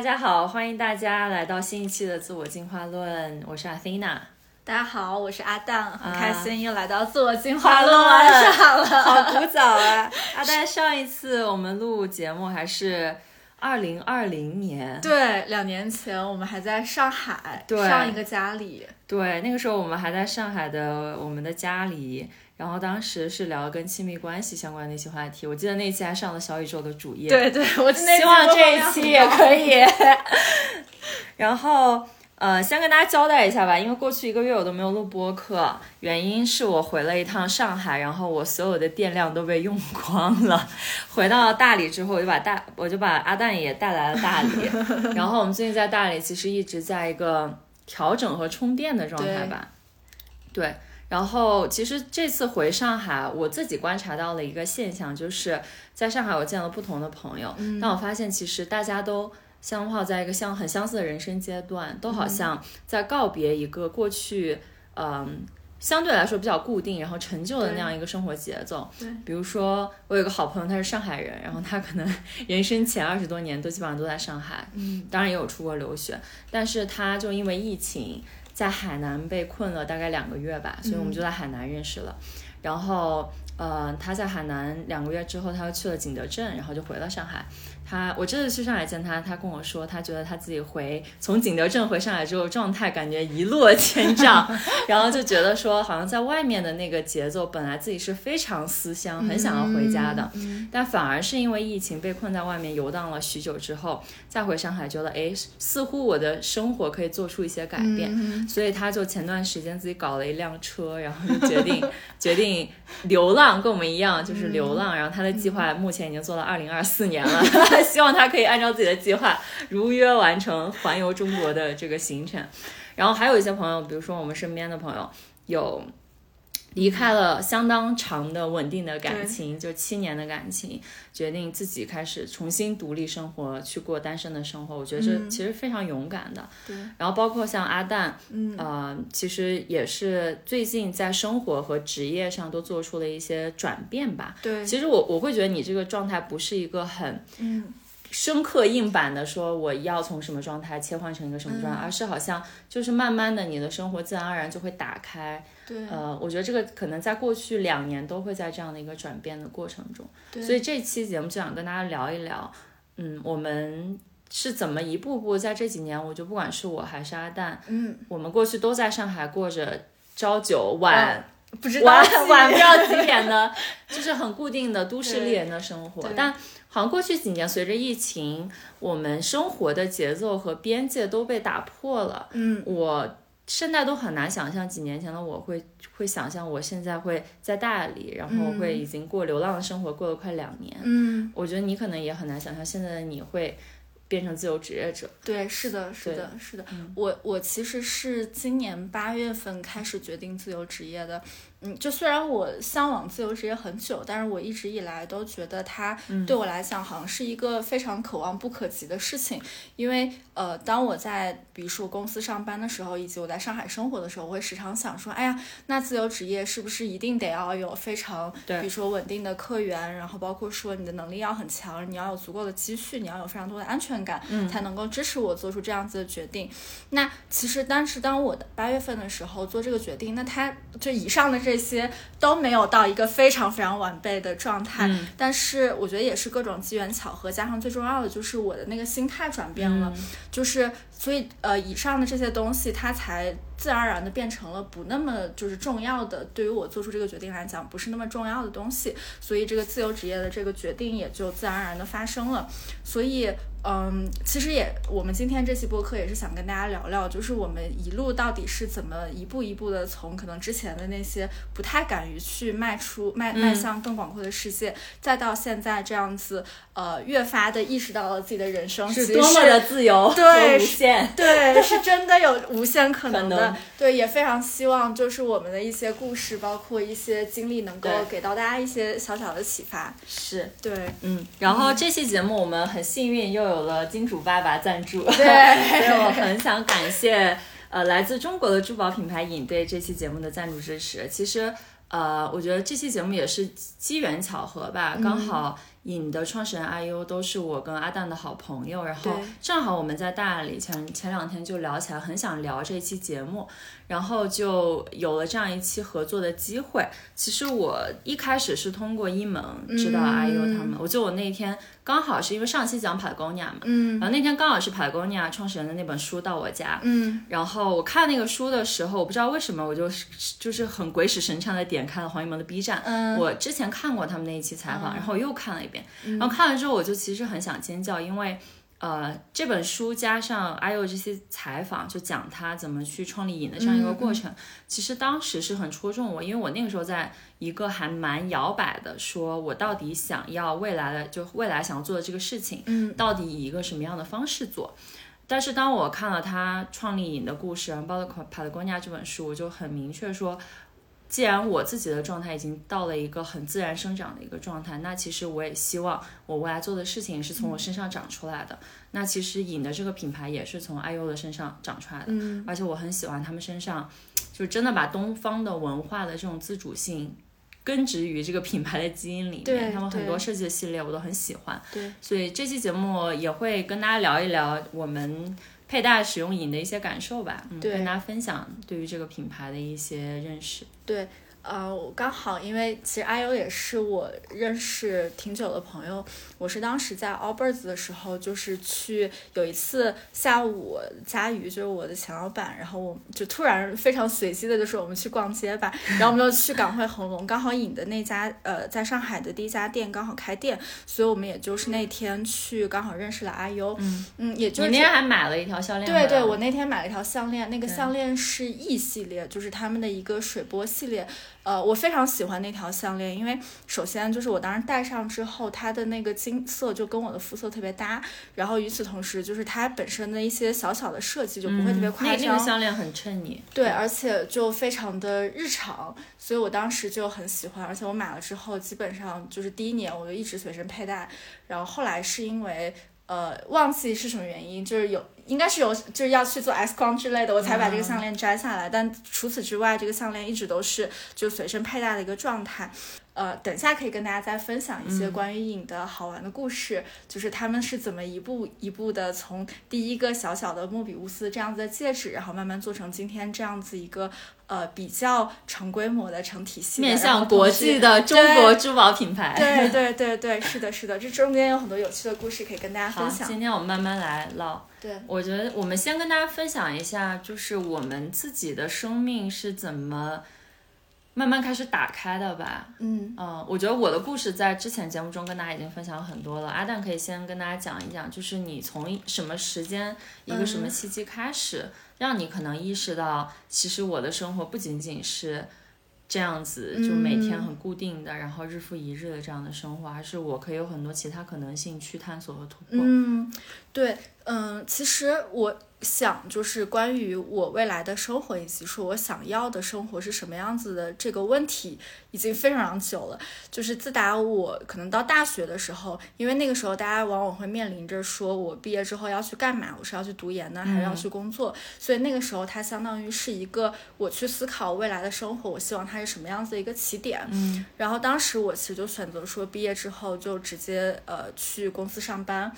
大家好，欢迎大家来到新一期的自我进化论，我是 Athena。大家好，我是阿蛋，很啊开心又来到自我进化论。晚上了。好古早啊！阿蛋，上一次我们录节目还是二零二零年，对，两年前我们还在上海，对。上一个家里，对，那个时候我们还在上海的我们的家里，然后当时是聊跟亲密关系相关的一些话题。我记得那期还上了小宇宙的主页，对对，我那希望这一期也可以。然后呃，先跟大家交代一下吧，因为过去一个月我都没有录播客，原因是我回了一趟上海，然后我所有的电量都被用光了。回到大理之后，我就把大我就把阿蛋也带来了大理，然后我们最近在大理其实一直在一个调整和充电的状态吧。对。然后，其实这次回上海，我自己观察到了一个现象，就是在上海我见了不同的朋友，但我发现其实大家都相泡在一个相很相似的人生阶段，都好像在告别一个过去，嗯。相对来说比较固定，然后陈旧的那样一个生活节奏。对，比如说我有个好朋友，他是上海人，然后他可能 人生前二十多年都基本上都在上海，嗯，当然也有出国留学，但是他就因为疫情在海南被困了大概两个月吧，所以我们就在海南认识了。然后，呃，他在海南两个月之后，他又去了景德镇，然后就回了上海。他我这次去上海见他，他跟我说，他觉得他自己回从景德镇回上海之后，状态感觉一落千丈，然后就觉得说，好像在外面的那个节奏，本来自己是非常思乡，很想要回家的，但反而是因为疫情被困在外面游荡了许久之后，再回上海，觉得哎，似乎我的生活可以做出一些改变，所以他就前段时间自己搞了一辆车，然后就决定 决定流浪，跟我们一样就是流浪。然后他的计划目前已经做到二零二四年了，希望他可以按照自己的计划如约完成环游中国的这个行程。然后还有一些朋友，比如说我们身边的朋友有。离开了相当长的稳定的感情，就七年的感情，决定自己开始重新独立生活，去过单身的生活。我觉得这其实非常勇敢的。对。然后包括像阿蛋，嗯，呃，其实也是最近在生活和职业上都做出了一些转变吧。对。其实我我会觉得你这个状态不是一个很，嗯。深刻硬板的说我要从什么状态切换成一个什么状态，而是好像就是慢慢的你的生活自然而然就会打开。对，呃，我觉得这个可能在过去两年都会在这样的一个转变的过程中。对，所以这期节目就想跟大家聊一聊，嗯，我们是怎么一步步在这几年，我就不管是我还是阿蛋，嗯，我们过去都在上海过着朝九晚。不知道晚晚不知道几点的，就是很固定的都市丽人的生活。但好像过去几年，随着疫情，我们生活的节奏和边界都被打破了。嗯，我现在都很难想象几年前的我会会想象我现在会在大理，然后会已经过流浪的生活过了快两年。嗯，我觉得你可能也很难想象现在的你会变成自由职业者。对，是的，是的，是的。我我其实是今年八月份开始决定自由职业的。嗯，就虽然我向往自由职业很久，但是我一直以来都觉得它对我来讲好像是一个非常可望不可及的事情。因为呃，当我在比如说公司上班的时候，以及我在上海生活的时候，我会时常想说，哎呀，那自由职业是不是一定得要有非常，比如说稳定的客源，然后包括说你的能力要很强，你要有足够的积蓄，你要有非常多的安全感，嗯，才能够支持我做出这样子的决定。那其实当时当我的八月份的时候做这个决定，那它就以上的这。这些都没有到一个非常非常完备的状态，嗯、但是我觉得也是各种机缘巧合，加上最重要的就是我的那个心态转变了，嗯、就是所以呃，以上的这些东西，它才自然而然的变成了不那么就是重要的，对于我做出这个决定来讲，不是那么重要的东西。所以这个自由职业的这个决定也就自然而然的发生了。所以。嗯，其实也，我们今天这期播客也是想跟大家聊聊，就是我们一路到底是怎么一步一步的从可能之前的那些不太敢于去迈出迈迈向更广阔的世界，再到现在这样子，呃，越发的意识到了自己的人生是多么的自由对，无限，对，是真的有无限可能的，对，也非常希望就是我们的一些故事，包括一些经历，能够给到大家一些小小的启发。是对，嗯，然后这期节目我们很幸运又。有了金主爸爸赞助，对，所以我很想感谢呃来自中国的珠宝品牌影对这期节目的赞助支持。其实呃，我觉得这期节目也是机缘巧合吧，刚好。影的创始人阿优都是我跟阿蛋的好朋友，然后正好我们在大理前前两天就聊起来，很想聊这期节目，然后就有了这样一期合作的机会。其实我一开始是通过一萌知道 IU 他们，我就我那天刚好是因为上期讲 Patagonia 嘛，嗯，然后那天刚好是 Patagonia 创始人的那本书到我家，嗯，然后我看那个书的时候，我不知道为什么我就就是很鬼使神差的点开了黄一萌的 B 站，嗯，我之前看过他们那一期采访，然后又看了一遍。然后看了之后，我就其实很想尖叫，因为，呃，这本书加上阿佑这些采访，就讲他怎么去创立影的这样一个过程，其实当时是很戳中我，因为我那个时候在一个还蛮摇摆的，说我到底想要未来的，就未来想要做的这个事情，嗯，到底以一个什么样的方式做？但是当我看了他创立影的故事，然后包括《帕特贡尼亚》这本书，我就很明确说。既然我自己的状态已经到了一个很自然生长的一个状态，那其实我也希望我未来做的事情是从我身上长出来的。那其实影的这个品牌也是从 IU 的身上长出来的，嗯，而且我很喜欢他们身上，就真的把东方的文化的这种自主性根植于这个品牌的基因里面。他们很多设计的系列我都很喜欢。对，所以这期节目也会跟大家聊一聊我们。佩戴使用影的一些感受吧，嗯，跟大家分享对于这个品牌的一些认识。对。呃，我刚好，因为其实阿优也是我认识挺久的朋友。我是当时在 Allbirds 的时候，就是去有一次下午，佳瑜就是我的前老板，然后我就突然非常随机的就说我们去逛街吧，然后我们就去港汇恒隆，刚好影的那家呃在上海的第一家店刚好开店，所以我们也就是那天去刚好认识了阿优。嗯嗯，也就是你那天还买了一条项链。对对，我那天买了一条项链，那个项链是 E 系列，就是他们的一个水波系列。呃，我非常喜欢那条项链，因为首先就是我当时戴上之后，它的那个金色就跟我的肤色特别搭。然后与此同时，就是它本身的一些小小的设计就不会特别夸张。那个项链很衬你。对，而且就非常的日常，所以我当时就很喜欢。而且我买了之后，基本上就是第一年我就一直随身佩戴。然后后来是因为呃忘记是什么原因，就是有。应该是有，就是要去做 X 光之类的，我才把这个项链摘下来。但除此之外，这个项链一直都是就随身佩戴的一个状态。呃，等下可以跟大家再分享一些关于影的好玩的故事，就是他们是怎么一步一步的从第一个小小的莫比乌斯这样子的戒指，然后慢慢做成今天这样子一个呃比较成规模的成体系，面向国际的中国珠宝品牌。对对对对，是的，是的，这中间有很多有趣的故事可以跟大家分享。今天我们慢慢来唠。对，我觉得我们先跟大家分享一下，就是我们自己的生命是怎么慢慢开始打开的吧。嗯嗯，我觉得我的故事在之前节目中跟大家已经分享很多了。阿蛋可以先跟大家讲一讲，就是你从什么时间、一个什么契机开始，让你可能意识到，其实我的生活不仅仅是。这样子就每天很固定的，然后日复一日的这样的生活，还是我可以有很多其他可能性去探索和突破。嗯，对，嗯，其实我。想就是关于我未来的生活，以及说我想要的生活是什么样子的这个问题，已经非常久了。就是自打我可能到大学的时候，因为那个时候大家往往会面临着说我毕业之后要去干嘛，我是要去读研呢，还是要去工作？所以那个时候它相当于是一个我去思考未来的生活，我希望它是什么样子的一个起点。嗯，然后当时我其实就选择说毕业之后就直接呃去公司上班。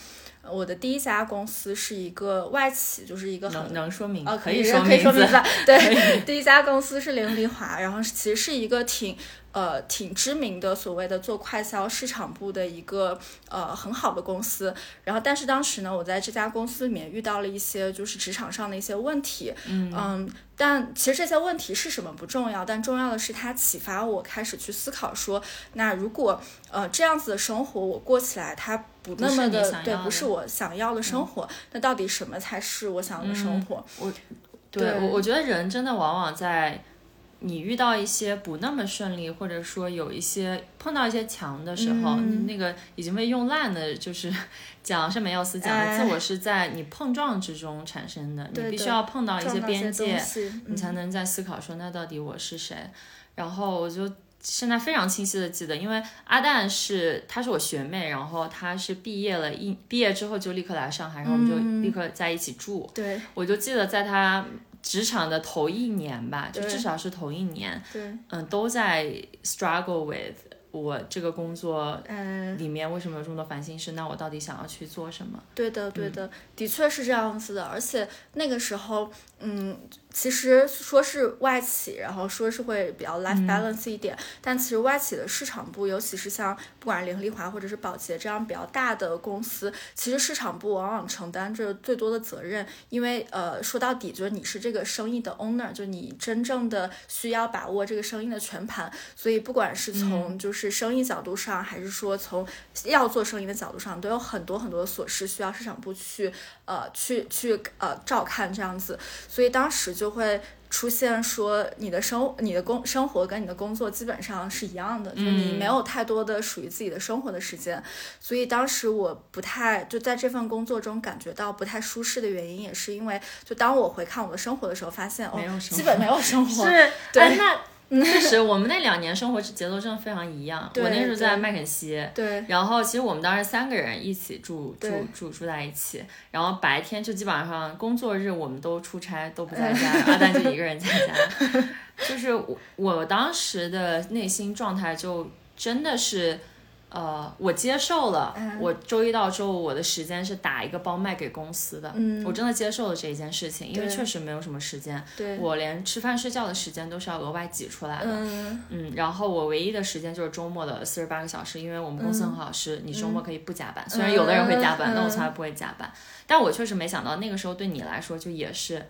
我的第一家公司是一个外企。就是一个很能能说明啊，可以说可以说名字，对，第一家公司是零丽华，然后其实是一个挺呃挺知名的所谓的做快销市场部的一个呃很好的公司。然后，但是当时呢，我在这家公司里面遇到了一些就是职场上的一些问题，嗯但其实这些问题是什么不重要，但重要的是它启发我开始去思考说，那如果呃这样子的生活我过起来，它不那么的对，不是我想要的生活，那到底什么才是我想要的生活？我对我，我觉得人真的往往在你遇到一些不那么顺利，或者说有一些碰到一些墙的时候，嗯那个已经被用烂的，就是 讲圣梅奥斯讲的，哎自我是在你碰撞之中产生的，你必须要碰到一些边界，你才嗯能在思考说那到底我是谁。然后我就现在非常清晰的记得，因为阿蛋是她是我学妹，然后她是毕业了一毕业之后就立刻来上海，然后我们就嗯立刻在一起住。对我就记得在她职场的头一年吧，就至少是头一年，对，嗯，都在 struggle with 我这个工作嗯，里面为什么有这么多烦心事？那我到底想要去做什么？对的，对嗯的，的确是这样子的。而且那个时候，嗯，其实说是外企，然后说是会比较嗯。life balance 一点，但其实外企的市场部，尤其是像不管是凌丽华或者是宝洁这样比较大的公司，其实市场部往往承担着最多的责任，因为呃，说到底就是你是这个生意的 owner，就你真正的需要把握这个生意的全盘。所以不管是嗯。从就是生意角度上，还是说从要做生意的角度上，都有很多很多的琐事需要市场部去呃去去呃照看这样子。所以当时就会出现说你的生你的工生活跟你的工作基本上是一样的，就是你没有太多的属于自己的生活的时间。所以当时我不太就在这份工作中感觉到不太舒适的原因，也是因为就当我回看我的生活的时候，发现哦基本没有生活。是，对 确实，我们那两年生活节奏真的非常一样。我那时候在麦肯锡，对然后其实我们当时三个人一起住住住住在一起，然后白天就基本上工作日我们都出差都不在家，阿蛋就一个人在家。就是我我当时的内心状态就真的是。呃，我接受了，嗯我周一到周五我的时间是打一个包卖给公司的，嗯我真的接受了这一件事情，因为确实没有什么时间，对，我连吃饭睡觉的时间都是要额外挤出来的。嗯嗯，然后我唯一的时间就是周末的四十八个小时，因为我们公司很好，是你周末可以不加班。虽然有的人会加班，嗯但我从来不会加班。但我确实没想到那个时候对你来说就也是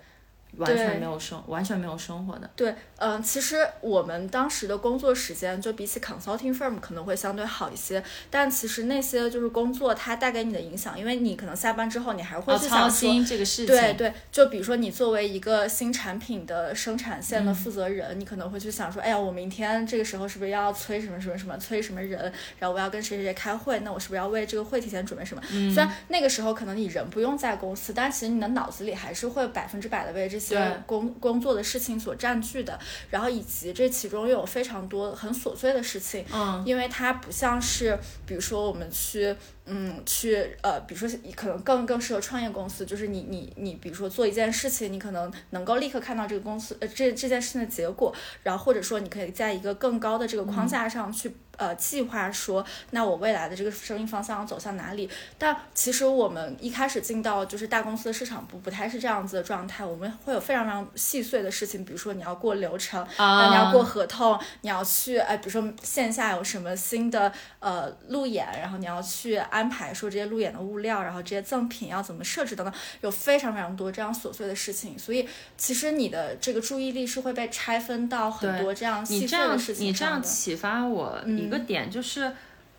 完全没有生，完全没有生活的。对，嗯、其实我们当时的工作时间就比起 consulting firm 可能会相对好一些，但其实那些就是工作它带给你的影响，因为你可能下班之后你还会去想说。心这个事情，对对，就比如说你作为一个新产品的生产线嗯的负责人，你可能会去想说，哎呀，我明天这个时候是不是要催什么什么什么，催什么人，然后我要跟谁谁谁开会，那我是不是要为这个会提前准备什么？嗯虽然那个时候可能你人不用在公司，但其实你的脑子里还是会百分之百的为这些对。工工作的事情所占据的，然后以及这其中又有非常多很琐碎的事情，嗯，因为它不像是，比如说我们去，嗯，去呃，比如说可能更更适合创业公司，就是你你你，比如说做一件事情，你可能能够立刻看到这个公司呃这这件事情的结果，然后或者说你可以在一个更高的这个框架上去。呃，计划说，那我未来的这个生意方向要走向哪里？但其实我们一开始进到就是大公司的市场部，不太是这样子的状态。我们会有非常非常细碎的事情，比如说你要过流程，啊，你要过合同，你要去哎，比如说线下有什么新的呃路演，然后你要去安排说这些路演的物料，然后这些赠品要怎么设置等等，有非常非常多这样琐碎的事情，所以其实你的这个注意力是会被拆分到很多这样细你这样碎的事情你这样。启发我一个嗯点，就是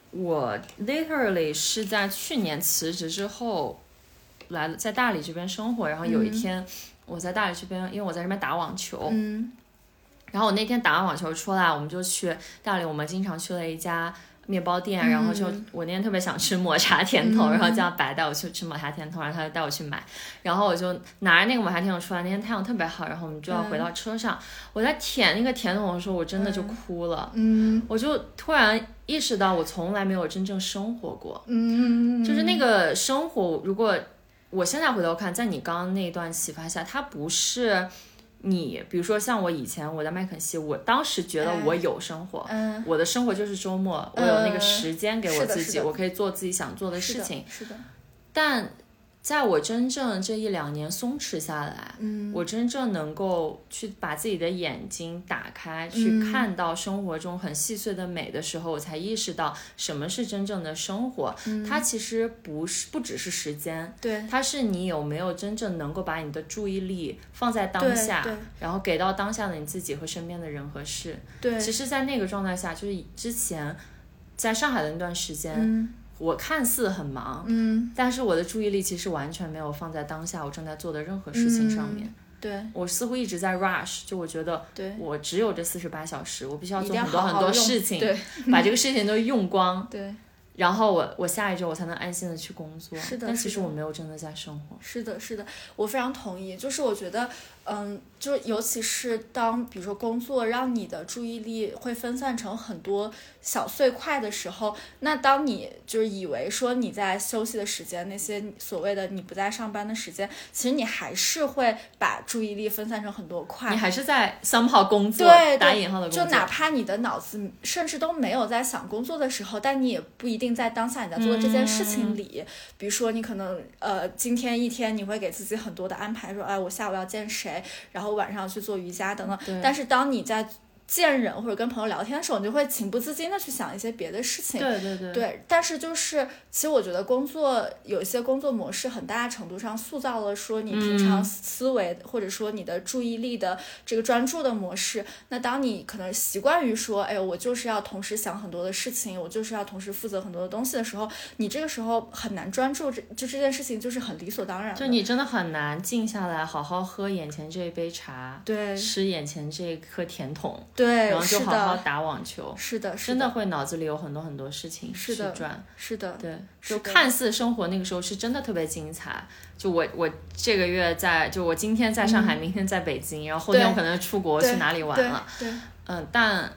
我 literally 是在去年辞职之后来了在大理这边生活，然后有一嗯天我在大理这边，因为我在这边打网球，嗯然后我那天打完网球出来，我们就去大理，我们经常去了一家面包店，嗯。然后就我那天特别想吃抹茶甜筒，嗯。然后叫白带我去吃抹茶甜筒，然后他就带我去买，然后我就拿着那个抹茶甜筒出来，那天太阳特别好，然后我们就要回到车上，我在舔那个甜筒的时候，我真的就哭了，嗯。我就突然意识到我从来没有真正生活过，嗯，就是那个生活，如果我现在回头看，在你刚刚那一段启发下，它不是你，比如说像我以前我在麦肯锡，我当时觉得我有生活，嗯我的生活就是周末，我有那个时间给我自己，我可以做自己想做的是的事情。是的，但在我真正这一两年松弛下来，嗯。我真正能够去把自己的眼睛打开，去看到生活中很细碎的美的时候，我才意识到什么是真正的生活。它其实不是不只是时间，对。它是你有没有真正能够把你的注意力放在当下，然后给到当下的你自己和身边的人和事。对，其实，在那个状态下，就是之前在上海的那段时间，嗯我看似很忙，嗯，但是我的注意力其实完全没有放在当下我正在做的任何事情上面。对我似乎一直在 rush，就我觉得对，我只有这四十八小时，我必须要做很多很多事情，对把这个事情都用光，对，然后我我下一周我才能安心的去工作。是的但其实我没有真的在生活。是的，是的，我非常同意。就是我觉得，嗯，就尤其是当比如说工作让你的注意力会分散成很多小碎块的时候，那当你就是以为说你在休息的时间，那些所谓的你不在上班的时间，其实你还是会把注意力分散成很多块你。还是在 somehow 工作，对对打引号的工作。就哪怕你的脑子甚至都没有在想工作的时候，但你也不一定在当下你在做的这件事嗯情里。比如说，你可能呃今天一天你会给自己很多的安排，说哎我下午要见谁，然后晚上去做瑜伽等等。但是当你在见人或者跟朋友聊天的时候，你就会情不自禁的去想一些别的事情。对对对对，但是就是，其实我觉得工作有一些工作模式，很大程度上塑造了说你平常嗯思维、或者说你的注意力的这个专注的模式。那当你可能习惯于说，哎，我就是要同时想很多的事情，我就是要同时负责很多的东西的时候，你这个时候很难专注，这就这件事情就是很理所当然。就你真的很难静下来，好好喝眼前这一杯茶，对吃眼前这一颗甜筒，对，然后就是好好，打网球。是的，是的真的会脑子里有很多很多事情去转，是的，对，就看似生活那个时候是真的特别精彩。就我我这个月在，就我今天在上海，明天在北京，然后后天我可能出国去哪里玩对了，对。嗯，但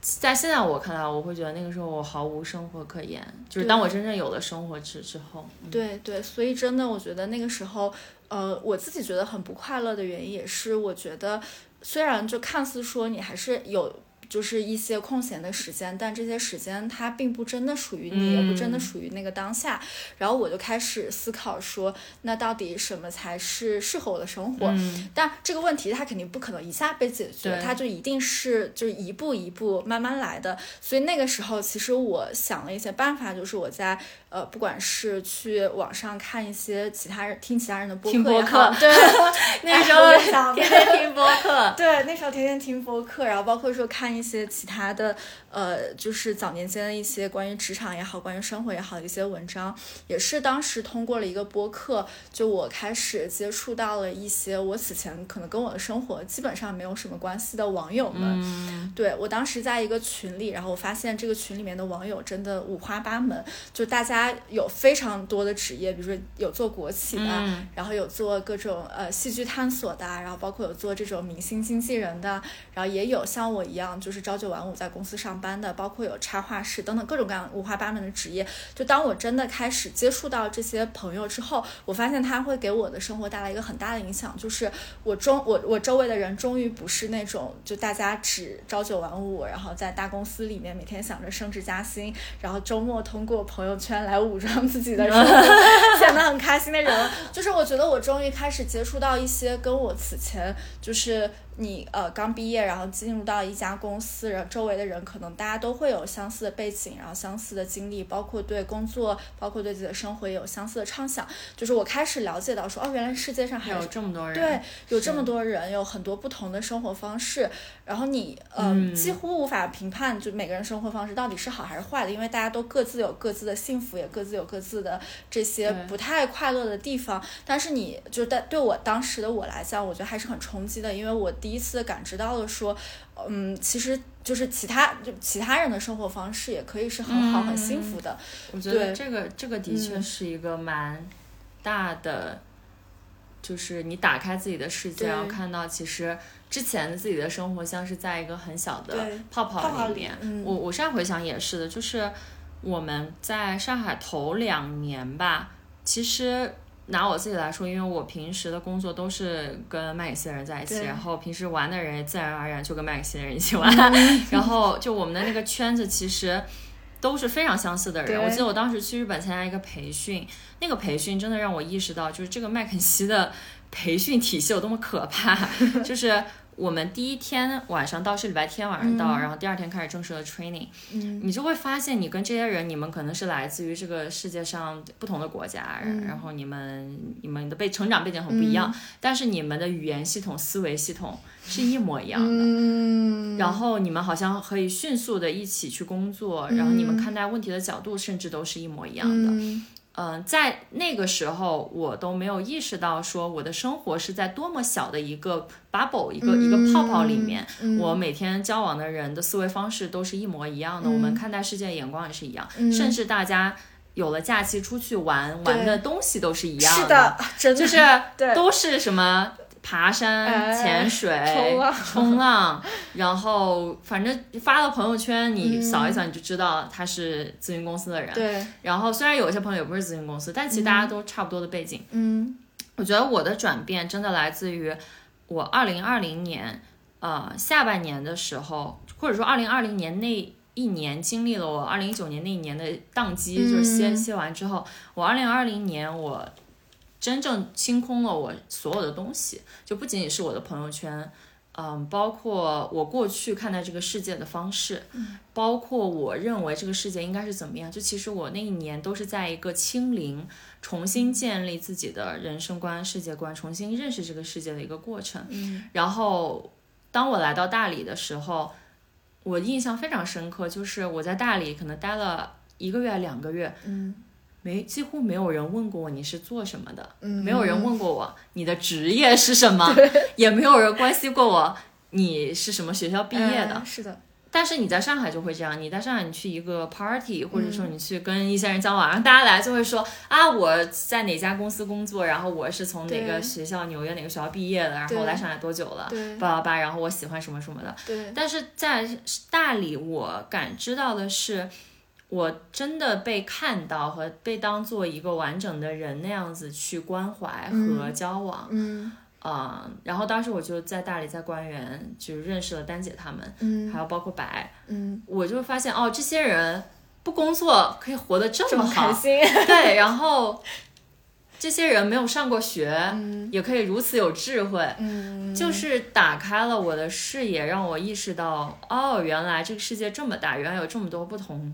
在现在我看来，我会觉得那个时候我毫无生活可言。就是当我真正有了生活之之后，嗯对对，所以真的，我觉得那个时候，呃，我自己觉得很不快乐的原因，也是我觉得，虽然就看似说你还是有。就是一些空闲的时间，但这些时间它并不真的属于你，也不真的嗯属于那个当下。然后我就开始思考说，那到底什么才是适合我的生活？嗯，但这个问题它肯定不可能一下被解决，它就一定是就是一步一步慢慢来的。所以那个时候，其实我想了一些办法，就是我在呃，不管是去网上看一些其他人听其他人的播听播客对，那时候想 天天听播客，对，那时候天天听播客，然后包括说看一些其他的，呃，就是早年间的一些关于职场也好、关于生活也好的一些文章，也是当时通过了一个播客，就我开始接触到了一些我此前可能跟我的生活基本上没有什么关系的网友们。嗯，对我当时在一个群里，然后我发现这个群里面的网友真的五花八门，就大家有非常多的职业，比如说有做国企的，嗯然后有做各种呃戏剧探索的，然后包括有做这种明星经纪人的，然后也有像我一样就是朝九晚五在公司上班班的，包括有插画师等等各种各样五花八门的职业。就当我真的开始接触到这些朋友之后，我发现他会给我的生活带来一个很大的影响，就是我中我我周围的人终于不是那种就大家只朝九晚五，然后在大公司里面每天想着升职加薪，然后周末通过朋友圈来武装自己的生活，显得很开心的人。就是我觉得我终于开始接触到一些跟我此前就是你呃刚毕业，然后进入到一家公司，然后周围的人可能大家都会有相似的背景，然后相似的经历，包括对工作，包括对自己的生活也有相似的畅想。就是我开始了解到说，哦，原来世界上还有有这么多人，对，有这么多人，有很多不同的生活方式，然后你呃、嗯。几乎无法评判，就每个人生活方式到底是好还是坏的，因为大家都各自有各自的幸福，也各自有各自的这些不太快乐的地方。但是你就在对我当时的我来讲，我觉得还是很冲击的，因为我第一次感知到了说，嗯，其实就是其他就其他人的生活方式也可以是很好、很幸福的。我觉得这个这个的确嗯。是一个蛮大的，就是你打开自己的世界，然后看到其实之前的自己的生活像是在一个很小的泡泡泡里面。嗯我我现在回想也是的，就是我们在上海头两年吧，其实。拿我自己来说，因为我平时的工作都是跟麦肯锡的人在一起，然后平时玩的人也自然而然就跟麦肯锡的人一起玩，然后就我们的那个圈子其实都是非常相似的人。我记得我当时去日本参加一个培训，那个培训真的让我意识到，就是这个麦肯锡的培训体系有多么可怕。就是我们第一天晚上到是礼拜天晚上到，然后第二天开始正式的 training，嗯。你就会发现你跟这些人，你们可能是来自于这个世界上不同的国家，然后你们你们的背成长背景很不一样，但是你们的语言系统、思维系统是一模一样的。嗯，然后你们好像可以迅速的一起去工作，然后你们看待问题的角度甚至都是一模一样的。嗯嗯、在那个时候我都没有意识到说我的生活是在多么小的一个 bubble 一个、一个泡泡里面，我。每天交往的人的思维方式都是一模一样的，我们看待世界的眼光也是一样，甚。至大家有了假期出去玩，玩的东西都是一样是的，真的。就是对。都是什么爬山、哎潜水、冲浪。冲浪 然后反正发到朋友圈，你扫一扫你就知道他是咨询公司的人。对，然后虽然有一些朋友也不是咨询公司，但其实大家都差不多的背景。嗯。我觉得我的转变真的来自于我二零二零年呃下半年的时候，或者说二零二零年那一年经历了我二零一九年那一年的宕机，就是歇歇完之后，我二零二零年我真正清空了我所有的东西，就不仅仅是我的朋友圈。嗯，包括我过去看待这个世界的方式，包括我认为这个世界应该是怎么样。就其实我那一年都是在一个清零，重新建立自己的人生观、世界观，重新认识这个世界的一个过程。嗯然后，当我来到大理的时候，我印象非常深刻，就是我在大理可能待了一个月、两个月，嗯没几乎没有人问过我你是做什么的，嗯，没有人问过我你的职业是什么，也没有人关心过我你是什么学校毕业的。哎是的，但是你在上海就会这样，你在上海你去一个 party，或者嗯说你去跟一些人交往，然后大家来就会说啊我在哪家公司工作，然后我是从哪个学校纽约哪个学校毕业的，然后我来上海多久了，对叭叭叭，然后我喜欢什么什么的。对，但是在大理，我感知到的是，我真的被看到和被当做一个完整的人那样子去关怀和交往。嗯。啊、然后当时我就在大理，在官园就认识了丹姐他们，嗯。还有包括白，嗯，我就发现哦，这些人不工作可以活得这这么么好，开心，对，然后这些人没有上过学，嗯。也可以如此有智慧，嗯，就是打开了我的视野，让我意识到，哦，原来这个世界这么大，原来有这么多不同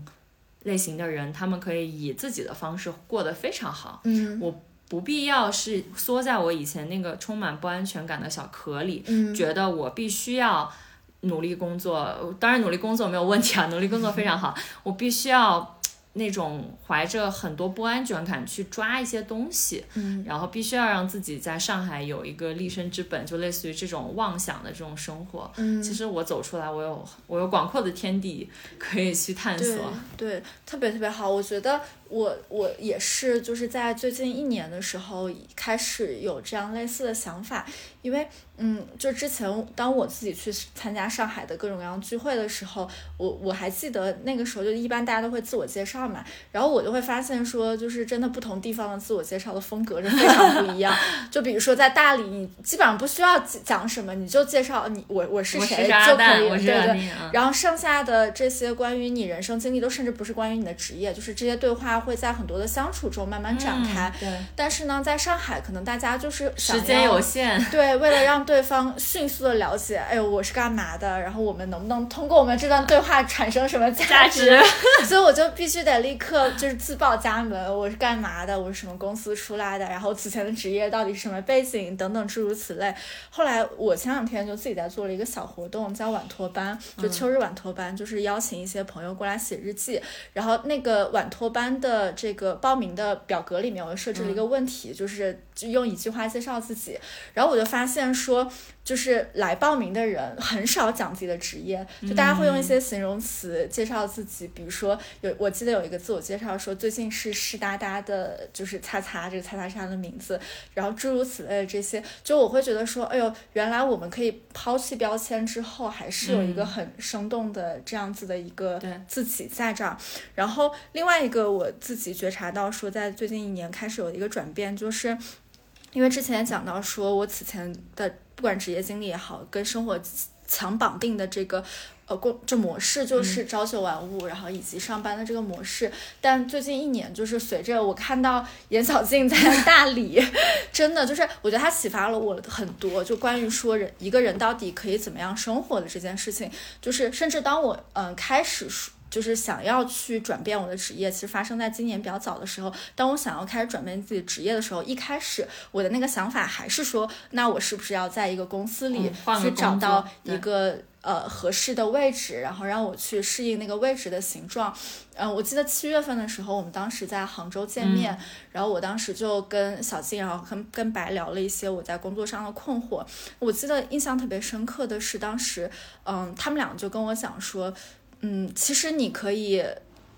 类型的人，他们可以以自己的方式过得非常好。嗯我不必要是缩在我以前那个充满不安全感的小壳里，嗯觉得我必须要努力工作。当然，努力工作没有问题啊，努力工作非常好。我必须要那种怀着很多不安全感去抓一些东西，嗯然后必须要让自己在上海有一个立身之本，就类似于这种妄想的这种生活。嗯，其实我走出来，我有我有广阔的天地可以去探对索。对，特别特别好。我觉得我我也是，就是在最近一年的时候开始有这样类似的想法，因为嗯，就之前当我自己去参加上海的各种各样聚会的时候，我我还记得那个时候就一般大家都会自我介绍嘛，然后我就会发现说，就是真的不同地方的自我介绍的风格是非常不一样。就比如说在大理，你基本上不需要讲什么，你就介绍你我我是谁就可蛋，以，对对。然后剩下的这些关于你人生经历，都甚至不是关于你的职业，就是这些对话会在很多的相处中慢慢展开。嗯、对，但是呢，在上海，可能大家就是时间有限。对，为了让对方迅速的了解，哎呦，我是干嘛的，然后我们能不能通过我们这段对话产生什么价价值 所以我就必须得立刻就是自报家门，我是干嘛的，我是什么公司出来的，然后此前的职业到底是什么背景等等诸如此类。后来我前两天就自己在做了一个小活动，叫晚托班，就秋日晚托班，就是邀请一些朋友过来写日记。然后那个晚托班的这个报名的表格里面，我设置了一个问题，就是就用一句话介绍自己。然后我就发现说，就是来报名的人很少讲自己的职业，就大家会用一些形容词介绍自己，比如说有我记得有一个自我介绍说最近是湿哒哒的，就是擦擦这个擦擦是他的名字，然后诸如此类的这些，就我会觉得说，哎呦，原来我们可以抛弃标签之后，还是有一个很生动的这样子的一个自己在这儿。然后另外一个我自己觉察到说，在最近一年开始有一个转变，就是因为之前也讲到说我此前的不管职业经历也好，跟生活强绑定的这个呃，工这模式就是朝九晚五，然后以及上班的这个模式。但最近一年，就是随着我看到严小静在 大理，真的就是我觉得她启发了我很多，就关于说人一个人到底可以怎么样生活的这件事情。就是甚至当我嗯开始说。就是想要去转变我的职业，其实发生在今年比较早的时候。当我想要开始转变自己职业的时候，一开始我的那个想法还是说，那我是不是要在一个公司里去找到一个呃合适的位置，然后让我去适应那个位置的形状。嗯，我记得七月份的时候，我们当时在杭州见面，然后我当时就跟小静，然后跟跟白聊了一些我在工作上的困惑。我记得印象特别深刻的是，当时嗯，他们俩就跟我讲说。嗯，其实你可以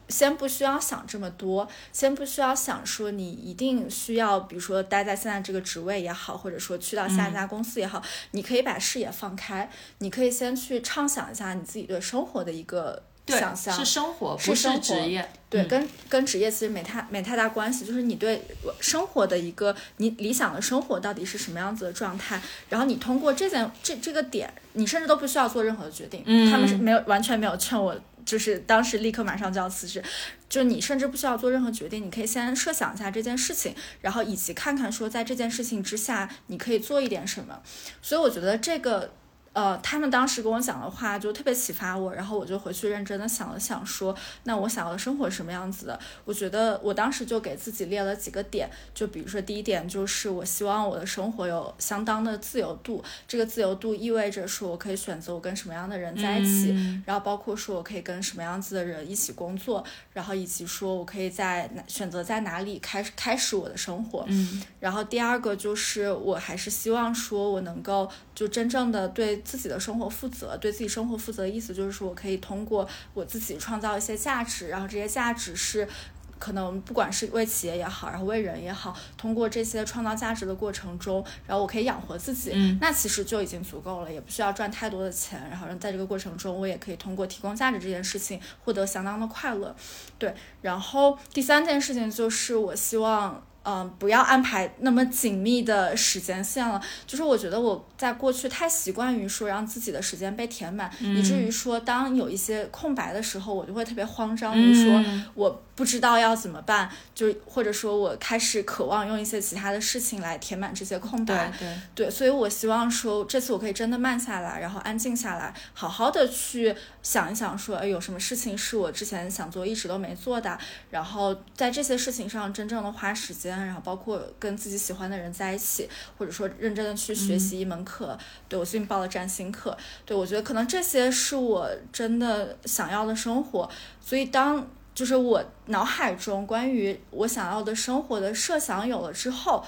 先不需要想这么多，先不需要想说你一定需要，比如说待在现在这个职位也好，或者说去到下一家公司也好，你可以把视野放开，你可以先去畅想一下你自己对生活的一个想象，是生活，不是职业，对，跟跟职业其实没太没太大关系，就是你对生活的一个你理想的生活到底是什么样子的状态，然后你通过这件这这个点。你甚至都不需要做任何的决定，他们是没有完全没有劝我，就是当时立刻马上就要辞职，就你甚至不需要做任何决定，你可以先设想一下这件事情，然后以及看看说在这件事情之下你可以做一点什么，所以我觉得这个。呃，他们当时跟我讲的话就特别启发我，然后我就回去认真的想了想，说那我想要的生活是什么样子的？我觉得我当时就给自己列了几个点，就比如说第一点就是我希望我的生活有相当的自由度，这个自由度意味着说我可以选择我跟什么样的人在一起，然后包括说我可以跟什么样子的人一起工作，然后以及说我可以在选择在哪里开开始我的生活。嗯，然后第二个就是我还是希望说我能够就真正的对。自己的生活负责，对自己生活负责的意思就是说我可以通过我自己创造一些价值，然后这些价值是可能不管是为企业也好，然后为人也好，通过这些创造价值的过程中，然后我可以养活自己，那其实就已经足够了，也不需要赚太多的钱，然后在这个过程中，我也可以通过提供价值这件事情获得相当的快乐。对，然后第三件事情就是我希望。嗯，不要安排那么紧密的时间线了。就是我觉得我在过去太习惯于说让自己的时间被填满，以至于说当有一些空白的时候，我就会特别慌张，于说我不知道要怎么办，就或者说我开始渴望用一些其他的事情来填满这些空白。对对对，所以我希望说这次我可以真的慢下来，然后安静下来，好好的去想一想，说哎有什么事情是我之前想做一直都没做的，然后在这些事情上真正的花时间。然后包括跟自己喜欢的人在一起，或者说认真的去学习一门课。对我最近报了占星课，对我觉得可能这些是我真的想要的生活。所以当就是我脑海中关于我想要的生活的设想有了之后，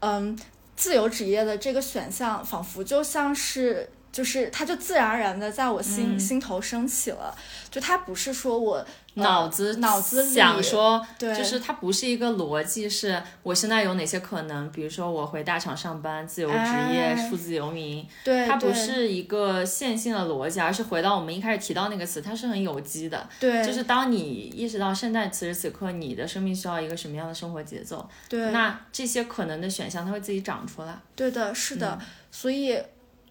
嗯，自由职业的这个选项仿佛就像是。就是它就自然而然的在我心心头升起了，就它不是说我脑子脑子想说，对，就是它不是一个逻辑，是我现在有哪些可能，比如说我回大厂上班，自由职业，数字游民，对，它不是一个线性的逻辑，而是回到我们一开始提到那个词，它是很有机的，对，就是当你意识到现在此时此刻你的生命需要一个什么样的生活节奏，对，那这些可能的选项它会自己长出来，对的，是的，所以。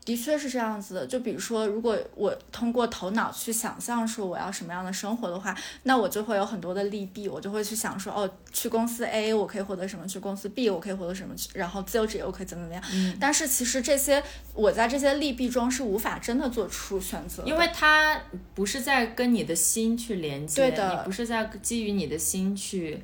的确是这样子的，就比如说，如果我通过头脑去想象说我要什么样的生活的话，那我就会有很多的利弊，我就会去想说，哦，去公司 A 我可以获得什么，去公司 B 我可以获得什么，然后自由职业我可以怎么怎么样。嗯。但是其实这些我在这些利弊中是无法真的做出选择，因为它不是在跟你的心去连接，对的，你不是在基于你的心去。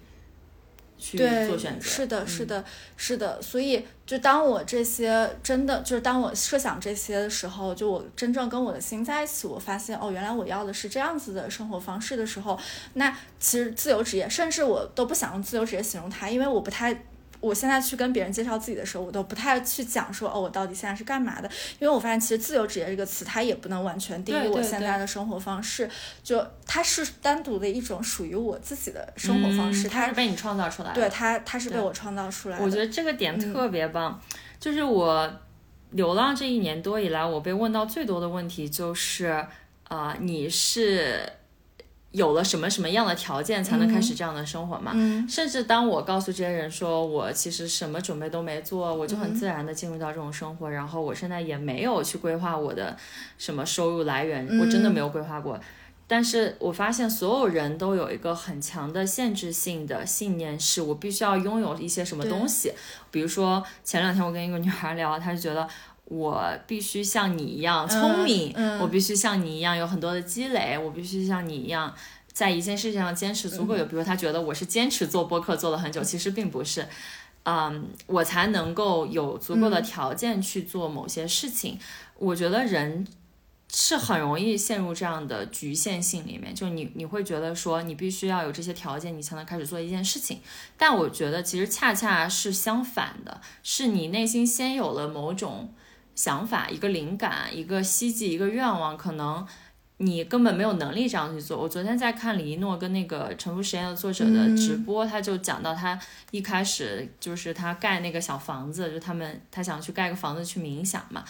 去做选择，是的，是的，是的。所以，就当我这些真的，就是当我设想这些的时候，就我真正跟我的心在一起，我发现哦，原来我要的是这样子的生活方式的时候，那其实自由职业，甚至我都不想用自由职业形容它，因为我不太。我现在去跟别人介绍自己的时候，我都不太去讲说哦，我到底现在是干嘛的，因为我发现其实自由职业这个词，它也不能完全定义我现在的生活方式，就它是单独的一种属于我自己的生活方式，它是被你创造出来的，对它，它是被我创造出来的。我觉得这个点特别棒，就是我流浪这一年多以来，我被问到最多的问题就是啊，你是。有了什么什么样的条件才能开始这样的生活嘛。嗯甚至当我告诉这些人说我其实什么准备都没做，我就很自然的进入到这种生活，然后我现在也没有去规划我的什么收入来源，我真的没有规划过。但是我发现所有人都有一个很强的限制性的信念，是我必须要拥有一些什么东西。比如说前两天我跟一个女孩聊，她就觉得我必须像你一样聪明，嗯我必须像你一样有很多的积累，我必须像你一样在一件事情上坚持足够久。比如他觉得我是坚持做播客做了很久，其实并不是。嗯，我才能够有足够的条件去做某些事情。我觉得人是很容易陷入这样的局限性里面，就你你会觉得说你必须要有这些条件，你才能开始做一件事情。但我觉得其实恰恰是相反的，是你内心先有了某种想法、一个灵感、一个希冀、一个愿望，可能。你根本没有能力这样去做。我昨天在看李一诺跟那个沉浮实验的作者的直播，他就讲到他一开始就是他盖那个小房子，就他们他想去盖个房子去冥想嘛。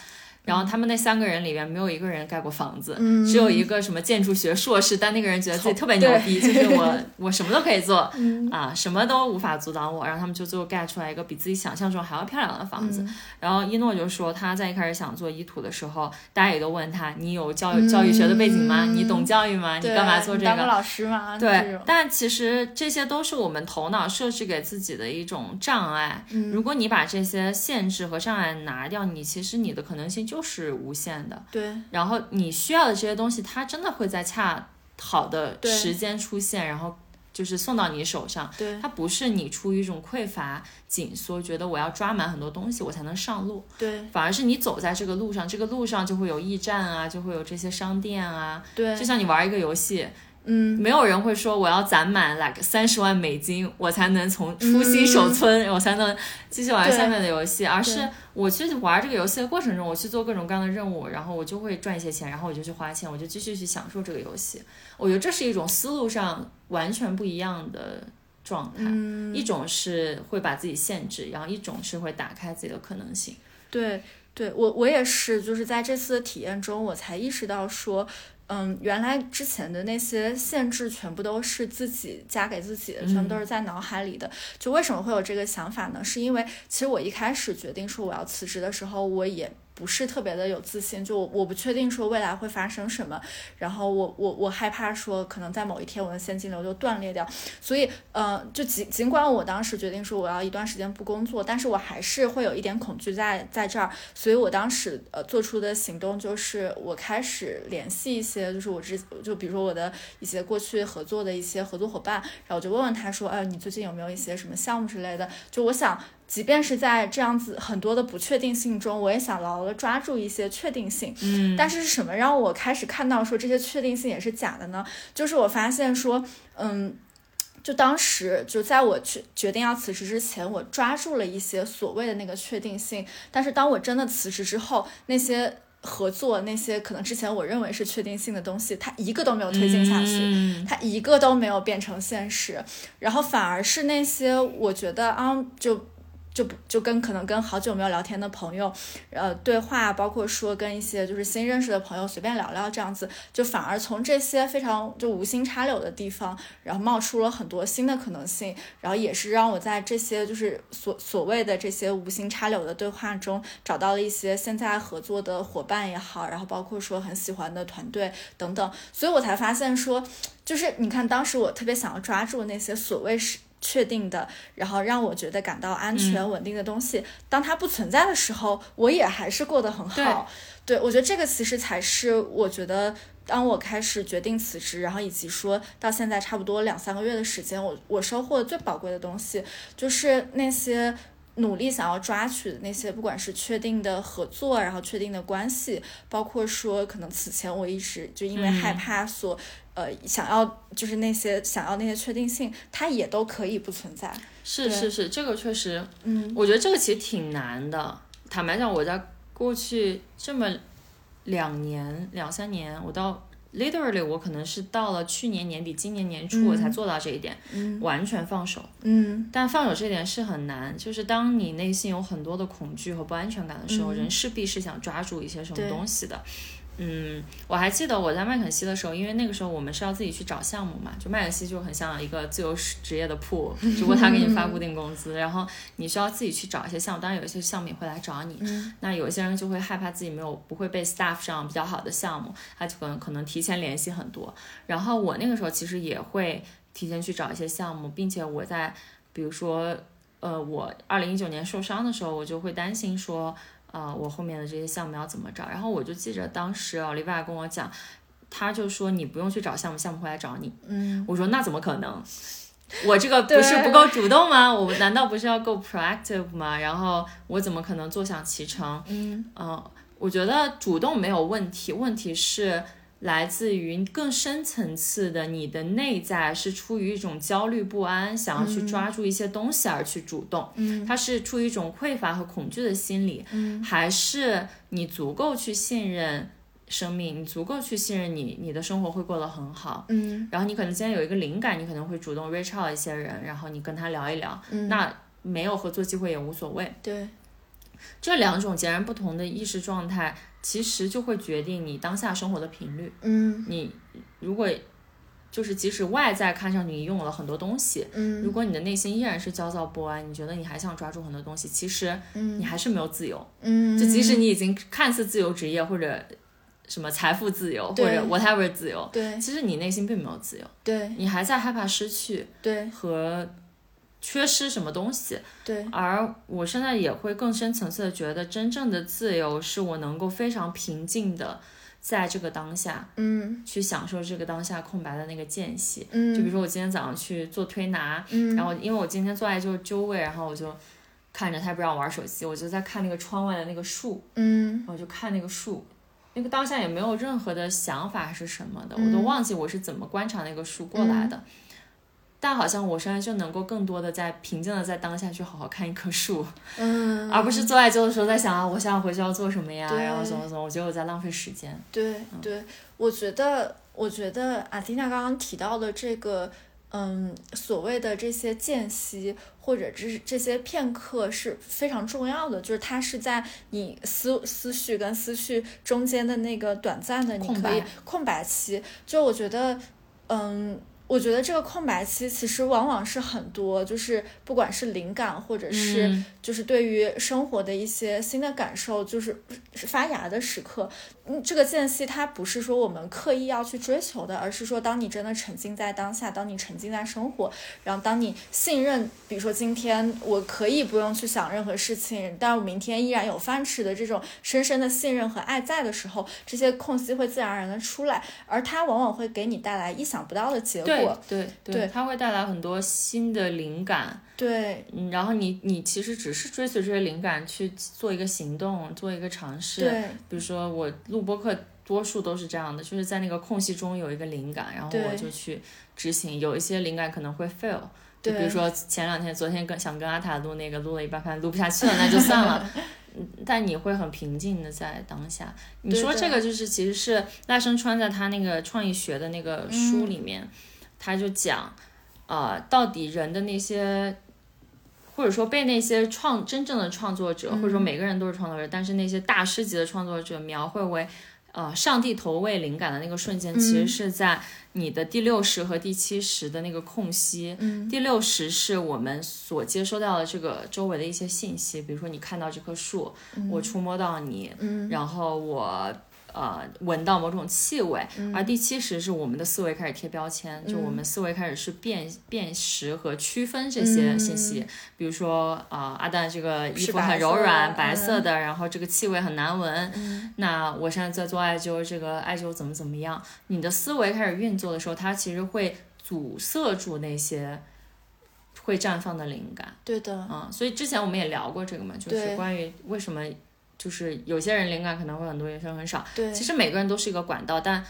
然后他们那三个人里面没有一个人盖过房子，只有一个什么建筑学硕士，但那个人觉得自己特别牛逼，就是我 我什么都可以做，啊，什么都无法阻挡我。然后他们就最后盖出来一个比自己想象中还要漂亮的房子。然后一诺就说他在一开始想做依土的时候，大家也都问他，你有教育教育学的背景吗？你懂教育吗？你干嘛做这个？当过老师吗？对，但其实这些都是我们头脑设置给自己的一种障碍。如果你把这些限制和障碍拿掉，你其实你的可能性就是无限的。对然后你需要的这些东西，它真的会在恰好的时间出现，然后就是送到你手上。对它不是你出于一种匮乏、紧缩，觉得我要抓满很多东西我才能上路，对反而是你走在这个路上，这个路上就会有驿站啊，就会有这些商店啊。对，就像你玩一个游戏，嗯，没有人会说我要攒满 like 三十万美金，我才能从初心手村，我才能继续玩下面的游戏，而是对我去玩这个游戏的过程中，我去做各种各样的任务，然后我就会赚一些钱，然后我就去花钱，我就继续去享受这个游戏。我觉得这是一种思路上完全不一样的状态，嗯。一种是会把自己限制，然后一种是会打开自己的可能性。对，对我我也是，就是在这次的体验中，我才意识到说，嗯，原来之前的那些限制全部都是自己加给自己的，全部都是在脑海里的。就为什么会有这个想法呢？是因为其实我一开始决定说我要辞职的时候，我也。不是特别的有自信，就我我不确定说未来会发生什么，然后我我我害怕说可能在某一天我的现金流就断裂掉，所以呃，就尽尽管我当时决定说我要一段时间不工作，但是我还是会有一点恐惧在在这儿，所以我当时呃做出的行动就是我开始联系一些就是我之就比如说我的一些过去合作的一些合作伙伴，然后我就问问他说，哎，你最近有没有一些什么项目之类的？就我想。即便是在这样子很多的不确定性中，我也想牢牢的抓住一些确定性。嗯，但是是什么让我开始看到说这些确定性也是假的呢？就是我发现说，嗯，就当时就在我去决定要辞职之前，我抓住了一些所谓的那个确定性，但是当我真的辞职之后，那些。合作那些可能之前我认为是确定性的东西，它一个都没有推进下去，嗯它一个都没有变成现实，然后反而是那些我觉得啊，就就不就跟可能跟好久没有聊天的朋友，呃，对话，包括说跟一些就是新认识的朋友随便聊聊这样子，就反而从这些非常就无心插柳的地方，然后冒出了很多新的可能性，然后也是让我在这些就是所所谓的这些无心插柳的对话中，找到了一些现在合作的伙伴也好，然后包括说很喜欢的团队等等，所以我才发现说，就是你看当时我特别想要抓住那些所谓是。确定的，然后让我觉得感到安全、稳定的东西，当它不存在的时候，我也还是过得很好。对我觉得这个其实才是我觉得，当我开始决定辞职，然后以及说到现在差不多两三个月的时间，我我收获的最宝贵的东西，就是那些。努力想要抓取的那些，不管是确定的合作，然后确定的关系，包括说可能此前我一直就因为害怕所，呃，想要就是那些想要那些确定性，它也都可以不存在。是是是，这个确实，嗯我觉得这个其实挺难的。坦白讲，我在过去这么两年、两三年，我到 literally 我可能是到了去年年底、今年年初我才做到这一点，嗯完全放手。嗯但放手这点是很难，就是当你内心有很多的恐惧和不安全感的时候，嗯人势必是想抓住一些什么东西的。嗯，我还记得我在麦肯锡的时候，因为那个时候我们是要自己去找项目嘛，就麦肯锡就很像一个自由职业的铺，只不过他给你发固定工资，然后你需要自己去找一些项目，当然有一些项目也会来找你，那有一些人就会害怕自己没有不会被 staff 上比较好的项目，他就可能可能提前联系很多，然后我那个时候其实也会提前去找一些项目，并且我在比如说呃我二零一九年受伤的时候，我就会担心说。呃，我后面的这些项目要怎么找？然后我就记着当时奥利维亚跟我讲，他就说你不用去找项目，项目会来找你。嗯，我说那怎么可能？我这个不是不够主动吗？我难道不是要够 proactive 吗？然后我怎么可能坐享其成？嗯，呃，我觉得主动没有问题，问题是。来自于更深层次的，你的内在是出于一种焦虑不安，想要去抓住一些东西而去主动。嗯，它是出于一种匮乏和恐惧的心理。嗯，还是你足够去信任生命，你足够去信任你，你的生活会过得很好。嗯，然后你可能今天有一个灵感，你可能会主动 reach out 一些人，然后你跟他聊一聊。嗯，那没有合作机会也无所谓。对，这两种截然不同的意识状态。其实就会决定你当下生活的频率。嗯，你如果就是即使外在看上去你拥有了很多东西，嗯，如果你的内心依然是焦躁不安，你觉得你还想抓住很多东西，其实你还是没有自由。嗯，就即使你已经看似自由职业或者什么财富自由或者 whatever 自由，对，其实你内心并没有自由。对，你还在害怕失去。对，和。缺失什么东西？对，而我现在也会更深层次的觉得，真正的自由是我能够非常平静的在这个当下，嗯，去享受这个当下空白的那个间隙。嗯，就比如说我今天早上去做推拿，嗯，然后因为我今天坐在就是灸位，然后我就看着他不让玩手机，我就在看那个窗外的那个树，嗯，我就看那个树，那个当下也没有任何的想法是什么的，我都忘记我是怎么观察那个树过来的。但好像我现在就能够更多的在平静的在当下去好好看一棵树，嗯，而不是坐在旧的时候在想啊，我现在回去要做什么呀，然后怎么怎么，我觉得我在浪费时间。对对，我觉得我觉得阿蒂娜刚刚提到的这个，嗯，所谓的这些间隙或者这这些片刻是非常重要的，就是它是在你思思绪跟思绪中间的那个短暂的你可以空白期，就我觉得，嗯。我觉得这个空白期其实往往是很多，就是不管是灵感，或者是就是对于生活的一些新的感受，就是发芽的时刻。嗯，这个间隙它不是说我们刻意要去追求的，而是说当你真的沉浸在当下，当你沉浸在生活，然后当你信任，比如说今天我可以不用去想任何事情，但我明天依然有饭吃的这种深深的信任和爱在的时候，这些空隙会自然而然的出来，而它往往会给你带来意想不到的结果。对对对，它会带来很多新的灵感。对，嗯，然后你你其实只是追随这些灵感去做一个行动，做一个尝试。对，比如说我录播课，多数都是这样的，就是在那个空隙中有一个灵感，然后我就去执行。有一些灵感可能会 fail，就比如说前两天、昨天跟想跟阿塔录那个，录了一半，发现录不下去了，那就算了。但你会很平静的在当下。你说这个就是其实是赖声川在他那个创意学的那个书里面，他就讲，呃，到底人的那些。或者说被那些创真正的创作者，或者说每个人都是创作者，但是那些大师级的创作者描绘为，呃，上帝投喂灵感的那个瞬间，其实是在你的第六十和第七十的那个空隙。第六十是我们所接收到的这个周围的一些信息，比如说你看到这棵树，我触摸到你，然后我。呃，闻到某种气味，而第七十是我们的思维开始贴标签，就我们思维开始是辨辨识和区分这些信息，比如说啊，阿蛋这个衣服很柔软，白色的，然后这个气味很难闻，那我现在在做艾灸，这个艾灸怎么怎么样？你的思维开始运作的时候，它其实会阻塞住那些会绽放的灵感。对的，嗯，所以之前我们也聊过这个嘛，就是关于为什么。就是有些人灵感可能会很多，有些人很少。对，其实每个人都是一个管道，但，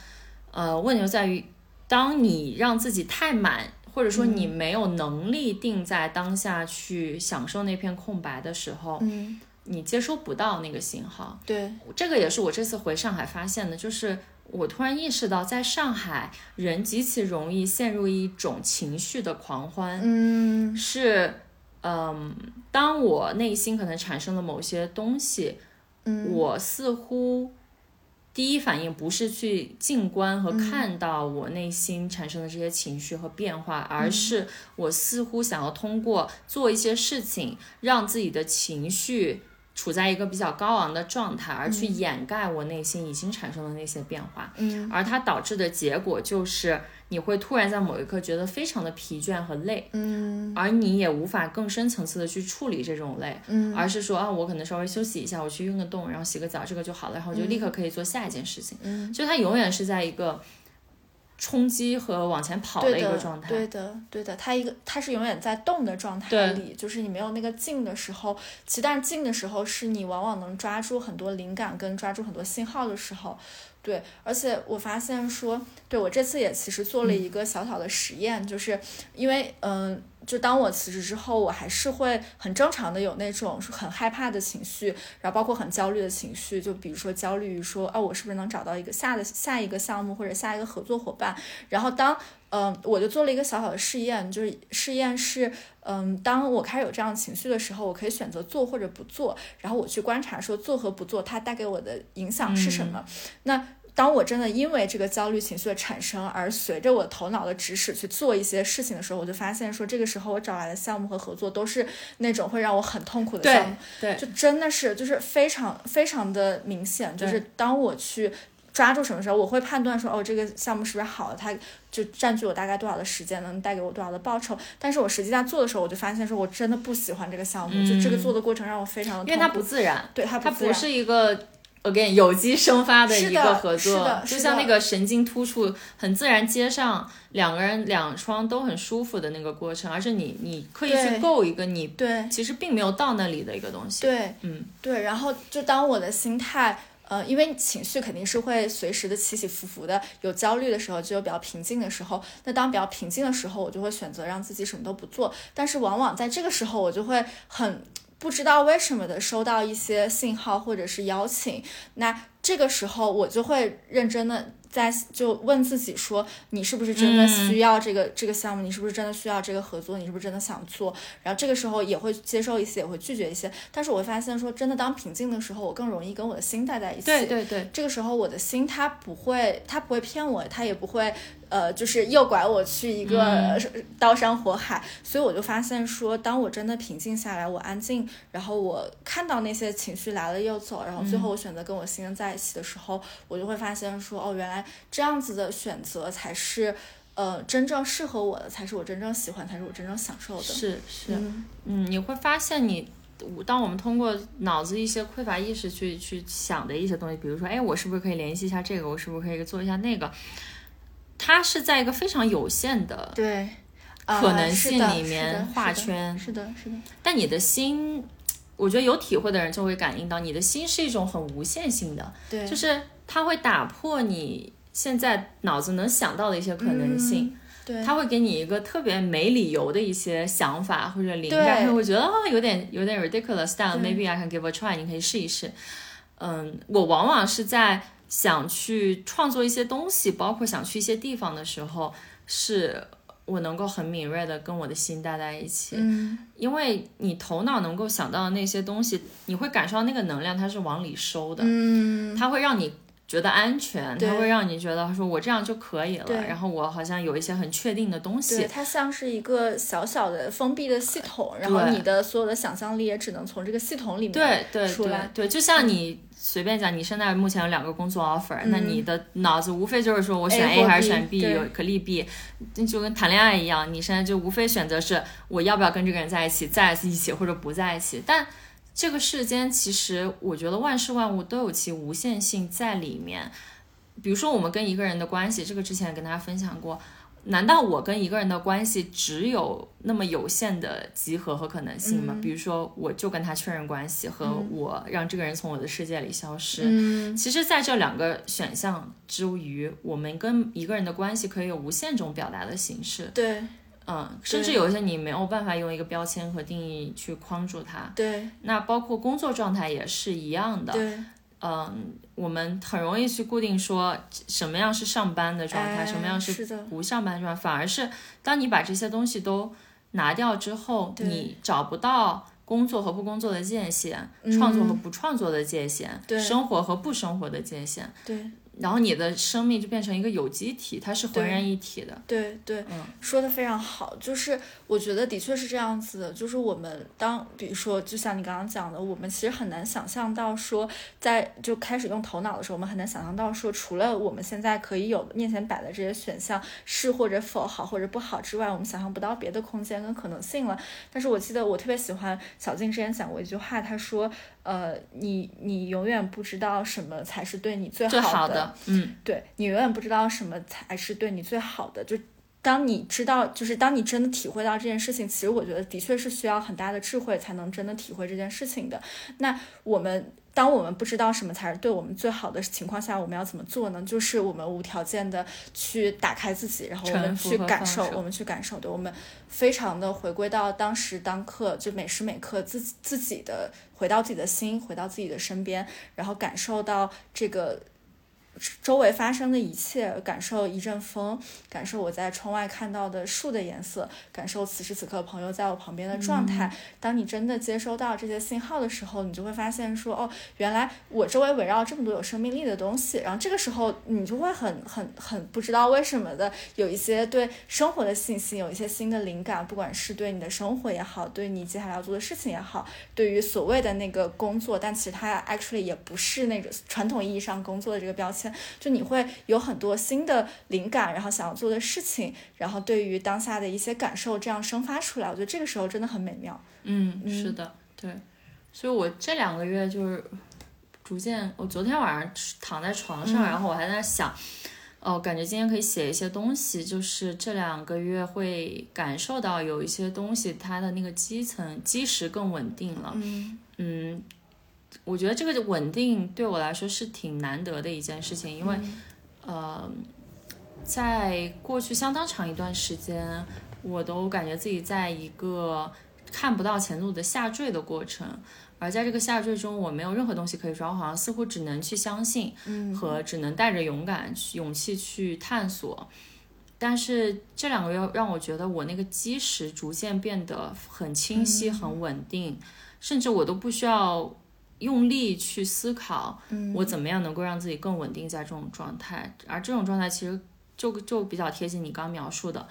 呃，问题就在于，当你让自己太满，或者说你没有能力定在当下去享受那片空白的时候，嗯，你接收不到那个信号。对，这个也是我这次回上海发现的，就是我突然意识到，在上海人极其容易陷入一种情绪的狂欢。嗯，是，嗯，当我内心可能产生了某些东西。我似乎第一反应不是去静观和看到我内心产生的这些情绪和变化，而是我似乎想要通过做一些事情，让自己的情绪处在一个比较高昂的状态，而去掩盖我内心已经产生的那些变化。嗯。而它导致的结果就是，你会突然在某一刻觉得非常的疲倦和累，嗯而你也无法更深层次的去处理这种累，嗯而是说啊，我可能稍微休息一下，我去运个动，然后洗个澡，这个就好了，然后就立刻可以做下一件事情。嗯，就它永远是在一个冲击和往前跑的一个状态。对的，对的，它一个它是永远在动的状态里，就是你没有那个静的时候。其实，但是静的时候是你往往能抓住很多灵感跟抓住很多信号的时候。对，而且我发现说，对我这次也其实做了一个小小的实验，就是因为嗯。就当我辞职之后，我还是会很正常的有那种是很害怕的情绪，然后包括很焦虑的情绪，就比如说焦虑于说，啊，我是不是能找到一个下的下一个项目或者下一个合作伙伴？然后当嗯，我就做了一个小小的试验，就是试验是，嗯，当我开始有这样情绪的时候，我可以选择做或者不做，然后我去观察说做和不做它带给我的影响是什么。那当我真的因为这个焦虑情绪的产生而随着我头脑的指使去做一些事情的时候，我就发现说，这个时候我找来的项目和合作都是那种会让我很痛苦的项目，对就真的是就是非常非常的明显，就是当我去抓住什么时候，我会判断说，哦，这个项目是不是好的，它就占据我大概多少的时间，能带给我多少的报酬。但是我实际在做的时候，我就发现说我真的不喜欢这个项目，就这个做的过程让我非常的痛苦，因为它不自然，对它它不不自然是一个 again 有机生发的一个合作，就像那个神经突触很自然接上，两个人两双都很舒服的那个过程，而是你你刻意去对够一个你对其实并没有到那里的一个东西。对，嗯，对，然后就当我的心态。呃，因为情绪肯定是会随时的起起伏伏的，有焦虑的时候，就有比较平静的时候。那当比较平静的时候，我就会选择让自己什么都不做。但是往往在这个时候，我就会很不知道为什么的收到一些信号或者是邀请。那这个时候，我就会认真的在就问自己说，你是不是真的需要这个、这个项目？你是不是真的需要这个合作？你是不是真的想做？然后这个时候也会接受一些，也会拒绝一些。但是我会发现说，真的当平静的时候，我更容易跟我的心待在一起。对对对，这个时候我的心它不会，它不会骗我，它也不会呃，就是诱拐我去一个刀山火海。所以我就发现说，当我真的平静下来，我安静，然后我看到那些情绪来了又走，然后最后我选择跟我新人在一起的时候，我就会发现说，哦，原来这样子的选择才是。呃，真正适合我的才是我真正喜欢，才是我真正享受的。是是，嗯嗯，你会发现你。当我们通过脑子一些匮乏意识去去想的一些东西，比如说，哎，我是不是可以联系一下这个？我是不是可以做一下那个？它是在一个非常有限的对，啊可能性里面是的画圈是的，是的，但你的心，我觉得有体会的人就会感应到，你的心是一种很无限性的，对，就是它会打破你现在脑子能想到的一些可能性。嗯对，它会给你一个特别没理由的一些想法或者灵感，会会觉得哦有点有点 ridiculous，但 maybe I can give a try，你可以试一试。嗯，我往往是在想去创作一些东西，包括想去一些地方的时候，是我能够很敏锐的跟我的心待在一起。嗯，因为你头脑能够想到的那些东西，你会感受到那个能量，它是往里收的，嗯，它会让你觉得安全，对它会让你觉得说我这样就可以了，然后我好像有一些很确定的东对，西。它像是一个小小的封闭的系统，然后你的所有的想象力也只能从这个系统里面对对出来对。对，就像你随便讲，你现在目前有两个工作 offer，、那嗯你的脑子无非就是说我选 A 还是选 B，对有可利弊，那就跟谈恋爱一样，你现在就无非选择是我要不要跟这个人在一起，在一起或者不在一起。但这个世间其实我觉得万事万物都有其无限性在里面。比如说我们跟一个人的关系，这个之前也跟大家分享过。难道我跟一个人的关系只有那么有限的集合和可能性吗？嗯比如说，我就跟他确认关系，和我让这个人从我的世界里消失。嗯，其实，在这两个选项之余，我们跟一个人的关系可以有无限种表达的形式。对嗯，甚至有一些你没有办法用一个标签和定义去框住它。对。那包括工作状态也是一样的。对，嗯，我们很容易去固定说什么样是上班的状态，哎什么样是不上班的状态，反而是当你把这些东西都拿掉之后，你找不到工作和不工作的界限，创作和不创作的界限，嗯对。生活和不生活的界限。对然后你的生命就变成一个有机体，它是浑然一体的。对对，嗯说的非常好。就是我觉得的确是这样子的，就是我们当比如说，就像你刚刚讲的，我们其实很难想象到说，在就开始用头脑的时候，我们很难想象到说，除了我们现在可以有面前摆的这些选项是或者否好或者不好之外，我们想象不到别的空间跟可能性了。但是我记得我特别喜欢小静之前讲过一句话，她说，呃，你你永远不知道什么才是对你最最好的的，嗯，对你永远不知道什么才是对你最好的。就当你知道，就是当你真的体会到这件事情，其实我觉得的确是需要很大的智慧才能真的体会这件事情的。那我们。当我们不知道什么才是对我们最好的情况下，我们要怎么做呢？就是我们无条件的去打开自己，然后我们去感受，我们去感受，对我们非常的回归到当时当刻，就每时每刻自己自己的回到自己的心，回到自己的身边，然后感受到这个周围发生的一切，感受一阵风，感受我在窗外看到的树的颜色，感受此时此刻朋友在我旁边的状态。当你真的接收到这些信号的时候，你就会发现说，哦，原来我周围围绕这么多有生命力的东西。然后这个时候，你就会很很很不知道为什么的，有一些对生活的信心，有一些新的灵感，不管是对你的生活也好，对你接下来要做的事情也好，对于所谓的那个工作，但其实它 actually 也不是那个传统意义上工作的这个标签。就你会有很多新的灵感，然后想要做的事情，然后对于当下的一些感受这样生发出来，我觉得这个时候真的很美妙。嗯，是的，对，所以我这两个月就是逐渐，我昨天晚上躺在床上，嗯。然后我还在想，哦，感觉今天可以写一些东西，就是这两个月会感受到有一些东西它的那个基层基石更稳定了，嗯。嗯，我觉得这个稳定对我来说是挺难得的一件事情，因为、呃，在过去相当长一段时间，我都感觉自己在一个看不到前路的下坠的过程，而在这个下坠中，我没有任何东西可以说，我好像似乎只能去相信，嗯。和只能带着勇敢、勇气去探索。但是这两个月让我觉得我那个基石逐渐变得很清晰、很稳定，甚至我都不需要用力去思考，我怎么样能够让自己更稳定在这种状态。而这种状态其实就就比较贴近你刚描述的，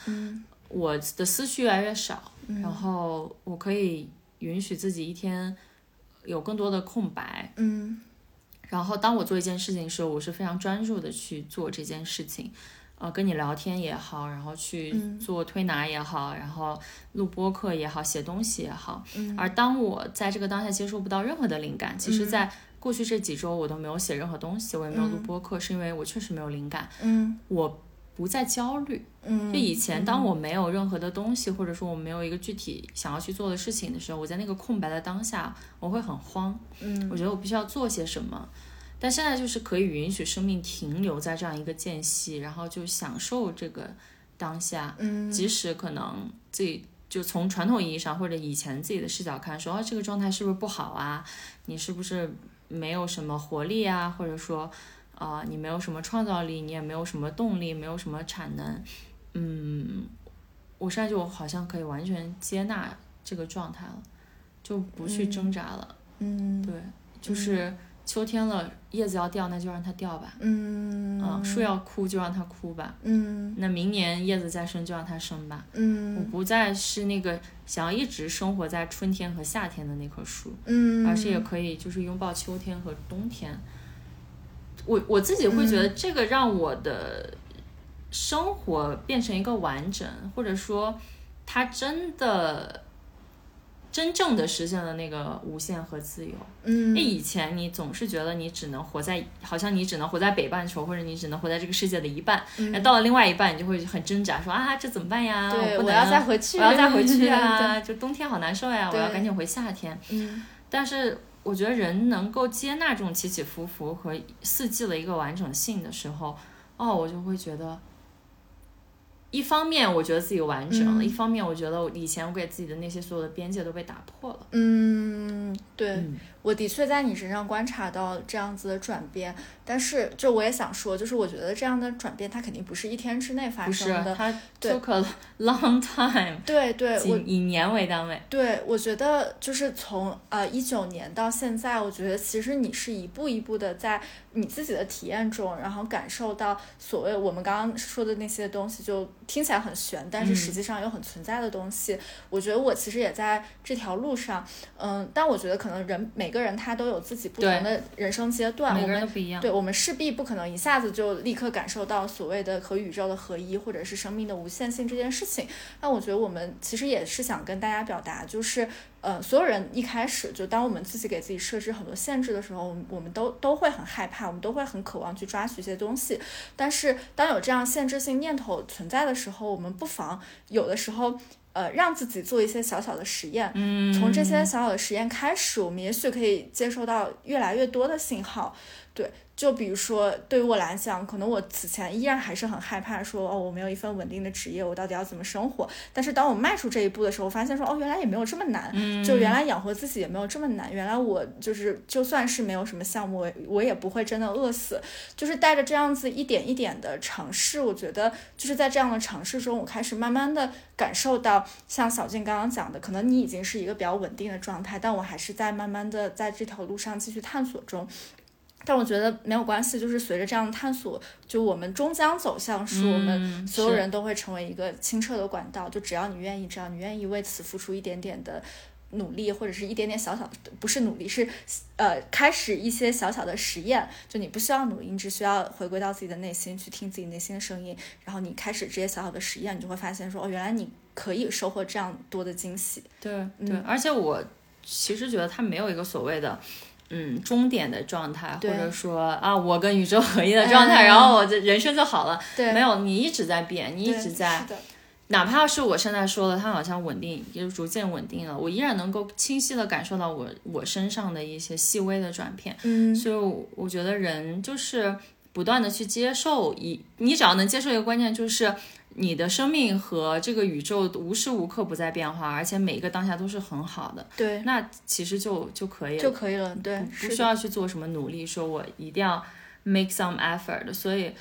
我的思绪越来越少，然后我可以允许自己一天有更多的空白。嗯然后当我做一件事情的时候，我是非常专注的去做这件事情，呃，跟你聊天也好，然后去做推拿也好，然后录播课也好，写东西也好。而当我在这个当下接收不到任何的灵感，其实在过去这几周我都没有写任何东西，我也没有录播课，是因为我确实没有灵感，嗯我不再焦虑。嗯，就以前，当我没有任何的东西，或者说我没有一个具体想要去做的事情的时候，我在那个空白的当下，我会很慌。嗯，我觉得我必须要做些什么。但现在就是可以允许生命停留在这样一个间隙，然后就享受这个当下。嗯即使可能自己就从传统意义上或者以前自己的视角看，说啊这个状态是不是不好啊？你是不是没有什么活力啊？或者说，啊、你没有什么创造力，你也没有什么动力，没有什么产能。嗯，我现在就好像可以完全接纳这个状态了，就不去挣扎了。嗯对，就是秋天了，叶子要掉，那就让它掉吧。嗯嗯，树要枯就让它枯吧。嗯那明年叶子再生就让它生吧。嗯我嗯不再是那个想要一直生活在春天和夏天的那棵树，嗯，而是也可以就是拥抱秋天和冬天。我我自己会觉得这个让我的生活变成一个完整，或者说它真的真正的实现了那个无限和自由。嗯那以前你总是觉得你只能活在，好像你只能活在北半球，或者你只能活在这个世界的一半。那、到了另外一半，你就会很挣扎，说啊，这怎么办呀？对我不能我要再回去我要再回去啊！就冬天好难受呀，我要赶紧回夏天。嗯但是我觉得人能够接纳这种起起伏伏和四季的一个完整性的时候，哦，我就会觉得。一方面，我觉得自己完整了；嗯。一方面，我觉得我以前我给自己的那些所有的边界都被打破了。嗯，对，嗯我的确在你身上观察到这样子的转变，但是就我也想说，就是我觉得这样的转变它肯定不是一天之内发生的。它对 took a long time，对 对，我以以年为单位。对，我觉得就是从呃一九年到现在，我觉得其实你是一步一步的在你自己的体验中，然后感受到所谓我们刚刚说的那些东西，就听起来很玄，但是实际上又很存在的东西。我觉得我其实也在这条路上，嗯，但我觉得可能人每个人他都有自己不同的人生阶段，每我们个人都不一样。对我们势必不可能一下子就立刻感受到所谓的和宇宙的合一，或者是生命的无限性这件事情。那我觉得我们其实也是想跟大家表达，就是呃，所有人一开始就当我们自己给自己设置很多限制的时候，我们都都会很害怕，我们都会很渴望去抓取一些东西。但是当有这样限制性念头存在的时候，我们不妨有的时候。呃，让自己做一些小小的实验，嗯，从这些小小的实验开始，我们也许可以接收到越来越多的信号。对，就比如说对于我来讲，可能我此前依然还是很害怕说，哦，我没有一份稳定的职业，我到底要怎么生活？但是当我迈出这一步的时候，我发现说，哦，原来也没有这么难，嗯就原来养活自己也没有这么难，原来我就是就算是没有什么项目，我我也不会真的饿死。就是带着这样子一点一点的尝试，我觉得就是在这样的尝试中，我开始慢慢的感受到，像小静刚刚讲的，可能你已经是一个比较稳定的状态，但我还是在慢慢的在这条路上继续探索中。但我觉得没有关系，就是随着这样的探索，就我们终将走向是我们嗯所有人都会成为一个清澈的管道。就只要你愿意，只要你愿意为此付出一点点的努力，或者是一点点小小的，不是努力，是呃开始一些小小的实验。就你不需要努力，你只需要回归到自己的内心，去听自己内心的声音，然后你开始这些小小的实验，你就会发现说，哦，原来你可以收获这样多的惊喜。对嗯对，而且我其实觉得它没有一个所谓的。嗯，终点的状态，或者说啊，我跟宇宙合一的状态，嗯。然后我这人生就好了。对，没有，你一直在变，你一直在，哪怕是我现在说的，它好像稳定，也逐渐稳定了，我依然能够清晰的感受到我我身上的一些细微的转变。嗯，所以，我觉得人就是不断的去接受一，你只要能接受一个观念，就是你的生命和这个宇宙无时无刻不在变化，而且每一个当下都是很好的，对，那其实就就可以了，就可以了。对，不需要去做什么努力，说我一定要 make some effort。所以，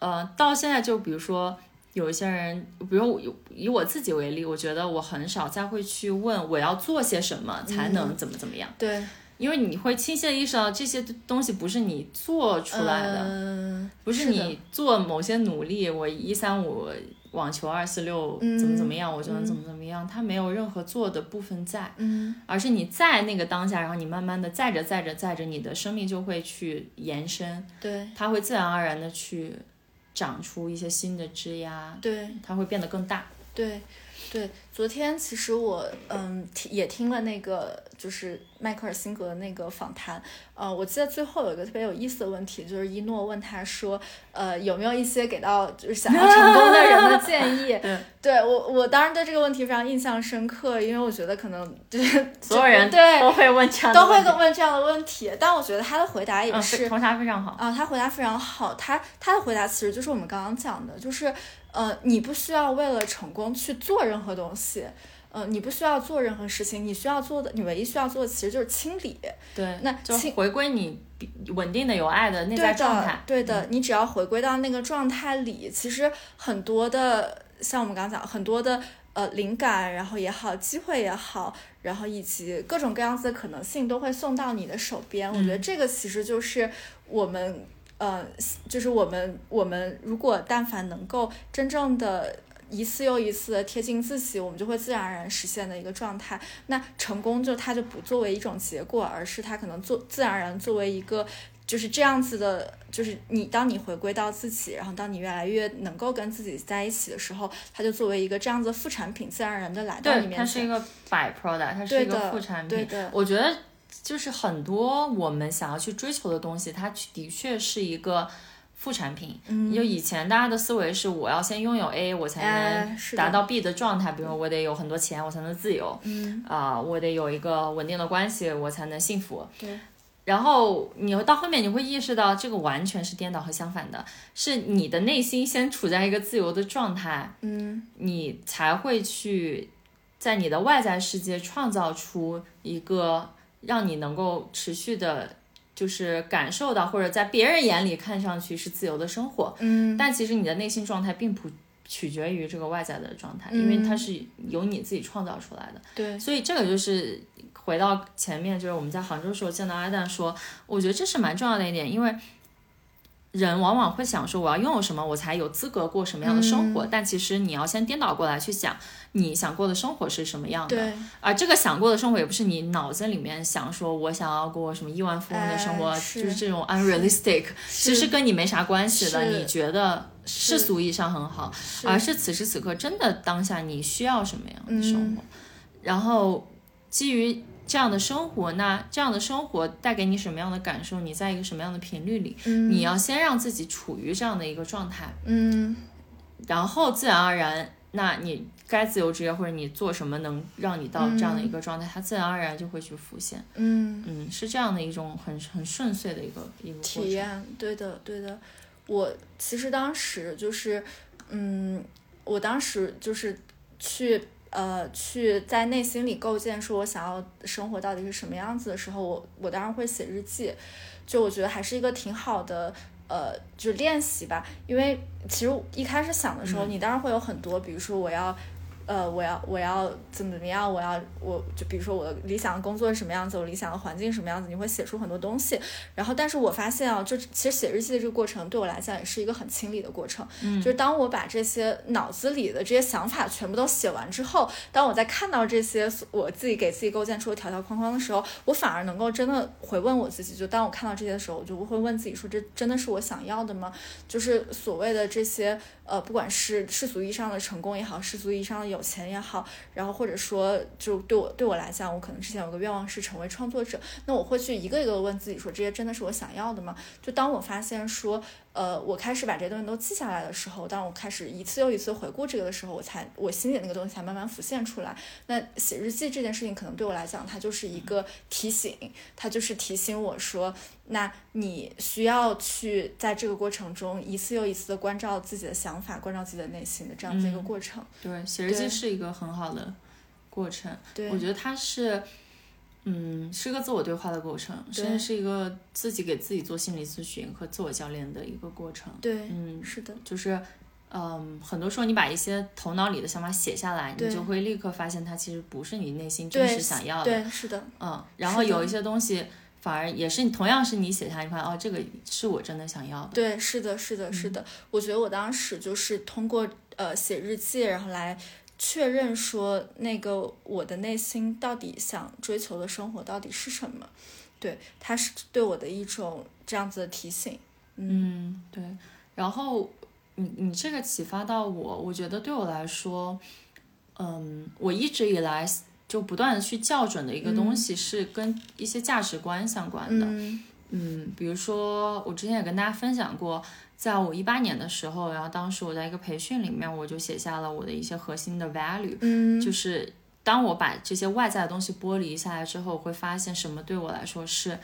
呃，到现在就比如说。有一些人，比如我以我自己为例，我觉得我很少再会去问我要做些什么才能怎么怎么样，对，因为你会清晰的意识到这些东西不是你做出来的，嗯，不是你做某些努力，我一三五网球二四六嗯怎么怎么样，我就能怎么怎么样，它没有任何做的部分在，嗯，而是你在那个当下，然后你慢慢的载着载着载着，你的生命就会去延伸，对它会自然而然的去长出一些新的枝丫，对它会变得更大。对对。昨天其实我嗯听也听了那个就是迈克尔辛格的那个访谈，呃，我记得最后有一个特别有意思的问题，就是一诺问他说，呃，有没有一些给到就是想要成功的人的 建议？对，对我我当时对这个问题非常印象深刻，因为我觉得可能就是 所有人对都会问这样的都会问这样的问题，但我觉得他的回答也嗯，是非头衔非常好。啊，他回答非常好。他他的回答其实就是我们刚刚讲的，就是呃，你不需要为了成功去做任何东西，呃，你不需要做任何事情，你需要做的，你唯一需要做的其实就是清理。对，那清就回归你稳定的、有爱的内在状态的，。对的，你只要回归到那个状态里，其实很多的，像我们刚刚讲，很多的呃灵感，然后也好，机会也好，然后以及各种各样子的可能性都会送到你的手边。我觉得这个其实就是我们呃，就是我们我们如果但凡能够真正的。一次又一次的贴近自己，我们就会自然而然实现的一个状态。那成功就它就不作为一种结果，而是它可能做自然而然作为一个就是这样子的，就是你当你回归到自己，然后当你越来越能够跟自己在一起的时候，它就作为一个这样子的副产品，自然而然的来到你对，它面前。是一个 by product，它是一个副产品。对的，我觉得就是很多我们想要去追求的东西，它的确是一个副产品。嗯就以前大家的思维是，我要先拥有 A，我才能达到 B 的状态。比如我得有很多钱，我才能自由。嗯，啊、我得有一个稳定的关系，我才能幸福。对。然后你到后面你会意识到，这个完全是颠倒和相反的，是你的内心先处在一个自由的状态，嗯，你才会去在你的外在世界创造出一个让你能够持续的，就是感受到或者在别人眼里看上去是自由的生活，嗯。但其实你的内心状态并不取决于这个外在的状态，因为它是由你自己创造出来的。对，所以这个就是回到前面，就是我们在杭州时候见到阿蛋说，我觉得这是蛮重要的一点，因为人往往会想说我要拥有什么，我才有资格过什么样的生活，但其实你要先颠倒过来去想，你想过的生活是什么样的。对，而这个想过的生活，也不是你脑子里面想说我想要过什么亿万富翁的生活，哎是就是。这种 unrealistic，其实跟你没啥关系的。你觉得世俗意义上很好，而是此时此刻真的当下你需要什么样的生活，然后基于这样的生活，那这样的生活带给你什么样的感受？你在一个什么样的频率里？你要先让自己处于这样的一个状态，嗯然后自然而然，那你该自由职业或者你做什么能让你到这样的一个状态，它自然而然就会去浮现。嗯，嗯，是这样的一种很很顺遂的一个一个。体验，对的，对的。我其实当时就是，嗯，我当时就是去呃去在内心里构建说我想要生活到底是什么样子的时候，我我当然会写日记，就我觉得还是一个挺好的。呃，就练习吧，因为其实一开始想的时候，你当然会有很多，比如说我要，呃，我要我要怎么怎么样，我要我就比如说我的理想的工作是什么样子，我理想的环境是什么样子，你会写出很多东西。然后，但是我发现啊，就其实写日记的这个过程对我来讲也是一个很清理的过程。嗯，就是当我把这些脑子里的这些想法全部都写完之后，当我在看到这些我自己给自己构建出的条条框框的时候，我反而能够真的回问我自己。就当我看到这些的时候，我就会问自己说：这真的是我想要的吗？就是所谓的这些呃，不管是世俗意义上的成功也好，世俗意义上的有钱也好，然后或者说就对我对我来讲，我可能之前有个愿望是成为创作者，那我会去一个一个问自己说：这些真的是我想要的吗？就当我发现说，呃，我开始把这些东西都记下来的时候，当我开始一次又一次回顾这个的时候，我才我心里那个东西才慢慢浮现出来。那写日记这件事情，可能对我来讲，它就是一个提醒，它就是提醒我说，那你需要去在这个过程中一次又一次的关照自己的想法，关照自己的内心的这样子一个过程。对，写日记是一个很好的过程。对，我觉得它是，嗯，是个自我对话的过程，甚至是一个自己给自己做心理咨询和自我教练的一个过程。对，嗯，是的，就是，嗯，很多时候你把一些头脑里的想法写下来，你就会立刻发现它其实不是你内心真实想要的。对，是的，嗯，然后有一些东西反而也是你同样是你写下，你发现哦，这个是我真的想要的。对，是的，是的，是的。我觉得我当时就是通过呃写日记，然后来确认说那个我的内心到底想追求的生活到底是什么。对，它是对我的一种这样子的提醒。嗯，对。然后你你这个启发到我，我觉得对我来说，嗯，我一直以来就不断的去校准的一个东西是跟一些价值观相关的。嗯嗯，比如说我之前也跟大家分享过，在我一八年的时候，然后当时我在一个培训里面，我就写下了我的一些核心的 value，嗯，就是当我把这些外在的东西剥离下来之后，我会发现什么对我来说是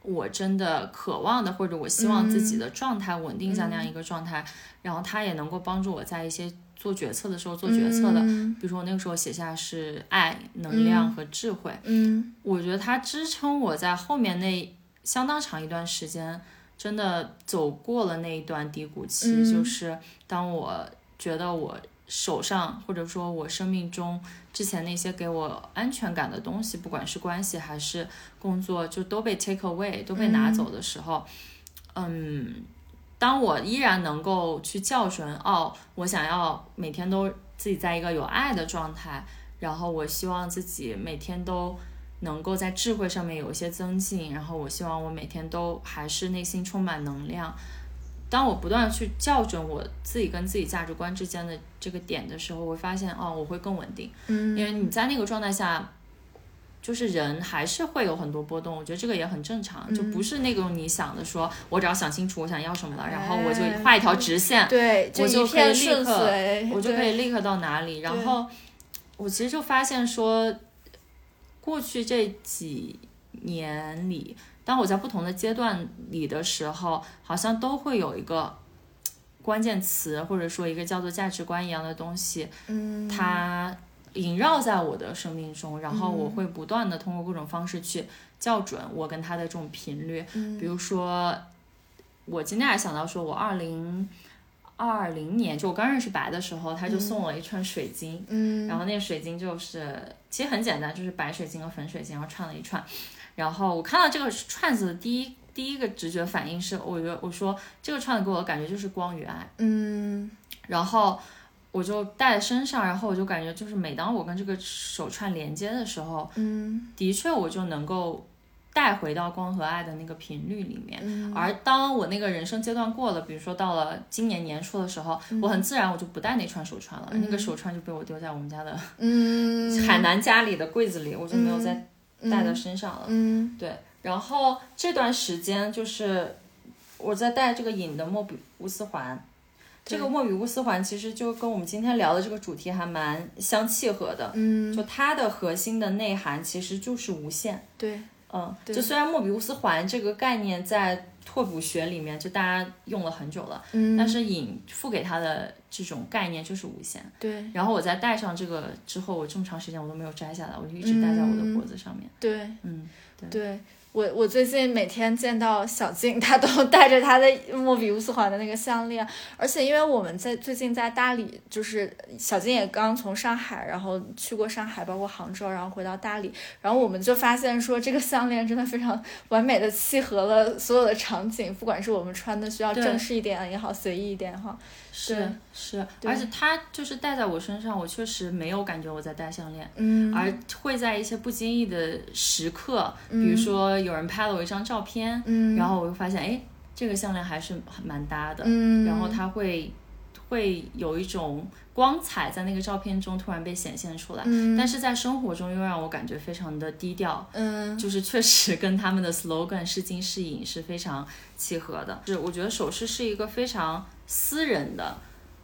我真的渴望的，或者我希望自己的状态稳定在那样一个状态，然后它也能够帮助我在一些做决策的时候做决策的。嗯。比如说我那个时候写下是爱、能量和智慧，嗯。我觉得它支撑我在后面那相当长一段时间，真的走过了那一段低谷期。嗯就是当我觉得我手上或者说我生命中之前那些给我安全感的东西，不管是关系还是工作，就都被 take away，都被拿走的时候，嗯。当我依然能够去校准，哦，我想要每天都自己在一个有爱的状态，然后我希望自己每天都能够在智慧上面有一些增进，然后我希望我每天都还是内心充满能量。当我不断的去校准我自己跟自己价值观之间的这个点的时候，我会发现哦，我会更稳定，嗯，因为你在那个状态下。就是人还是会有很多波动，我觉得这个也很正常，就不是那种你想的说，我只要想清楚我想要什么了，然后我就哎画一条直线，对，我就一可以立刻，我就可以立刻到哪里。然后我其实就发现说，过去这几年里，当我在不同的阶段里的时候，好像都会有一个关键词，或者说一个叫做价值观一样的东西，嗯，它萦绕在我的生命中，然后我会不断的通过各种方式去校准我跟它的这种频率。比如说，我今天还想到说，我二零二零年就我刚认识白的时候，他就送我一串水晶，嗯然后那个水晶就是其实很简单，就是白水晶和粉水晶，然后串了一串。然后我看到这个串子的第一第一个直觉反应是，我觉得我说这个串子给我的感觉就是光与爱。嗯然后我就戴在身上，然后我就感觉就是每当我跟这个手串连接的时候，嗯的确我就能够带回到光和爱的那个频率里面。嗯。而当我那个人生阶段过了，比如说到了今年年初的时候，我很自然我就不戴那串手串了，那个手串就被我丢在我们家的嗯。海南家里的柜子里，我就没有再戴到身上了。嗯。对，然后这段时间就是我在戴这个隐的莫比乌斯环，这个莫比乌斯环其实就跟我们今天聊的这个主题还蛮相契合的。嗯。就它的核心的内涵其实就是无限。对嗯，对就虽然莫比乌斯环这个概念在拓扑学里面就大家用了很久了，嗯但是隐赋给它的这种概念就是无限。对然后我在戴上这个之后，我这么长时间我都没有摘下来，我就一直戴在我的脖子上面。对嗯，对。我我最近每天见到小静，她都 带着她的莫比乌斯环的那个项链，而且因为我们在最近在大理，就是小静也刚从上海，然后去过上海，包括杭州，然后回到大理，然后我们就发现说这个项链真的非常完美的契合了所有的场景，不管是我们穿的需要正式一点也好，随意一点也好，是是，而且它就是戴在我身上，我确实没有感觉我在戴项链，嗯而会在一些不经意的时刻，比如说有人拍了我一张照片，嗯然后我会发现，哎，这个项链还是蛮搭的，嗯然后它会会有一种光彩在那个照片中突然被显现出来，嗯但是在生活中又让我感觉非常的低调，嗯就是确实跟他们的 slogan 是金是银是非常契合的。是我觉得首饰是一个非常私人的，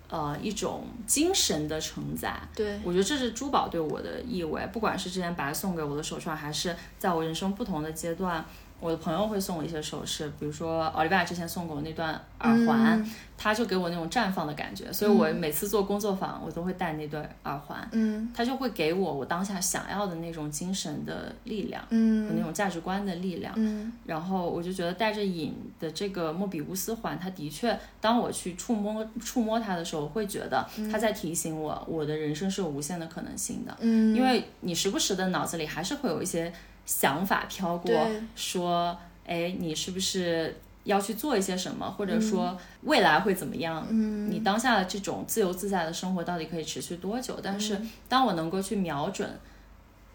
呃，一种精神的承载。对我觉得这是珠宝对我的意味，不管是之前白送给我的手串，还是在我人生不同的阶段，我的朋友会送我一些首饰，比如说奥利维亚之前送给我那段耳环，嗯它就给我那种绽放的感觉，所以我每次做工作坊，我都会戴那对耳环，嗯它就会给我我当下想要的那种精神的力量。和嗯那种价值观的力量，嗯然后我就觉得带着隐的这个莫比乌斯环，它的确，当我去触摸触摸它的时候，我会觉得它在提醒我，我的人生是有无限的可能性的。嗯，因为你时不时的脑子里还是会有一些想法飘过，说，哎，你是不是要去做一些什么，或者说未来会怎么样？嗯。你当下的这种自由自在的生活到底可以持续多久？但是嗯。当我能够去瞄准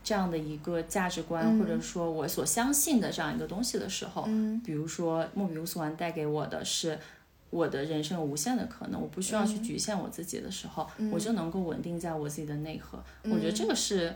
这样的一个价值观，嗯或者说我所相信的这样一个东西的时候，嗯。比如说莫比乌斯环带给我的是。我的人生有无限的可能，我不需要嗯。去局限我自己的时候，我就能够稳定在我自己的内核。嗯我觉得这个是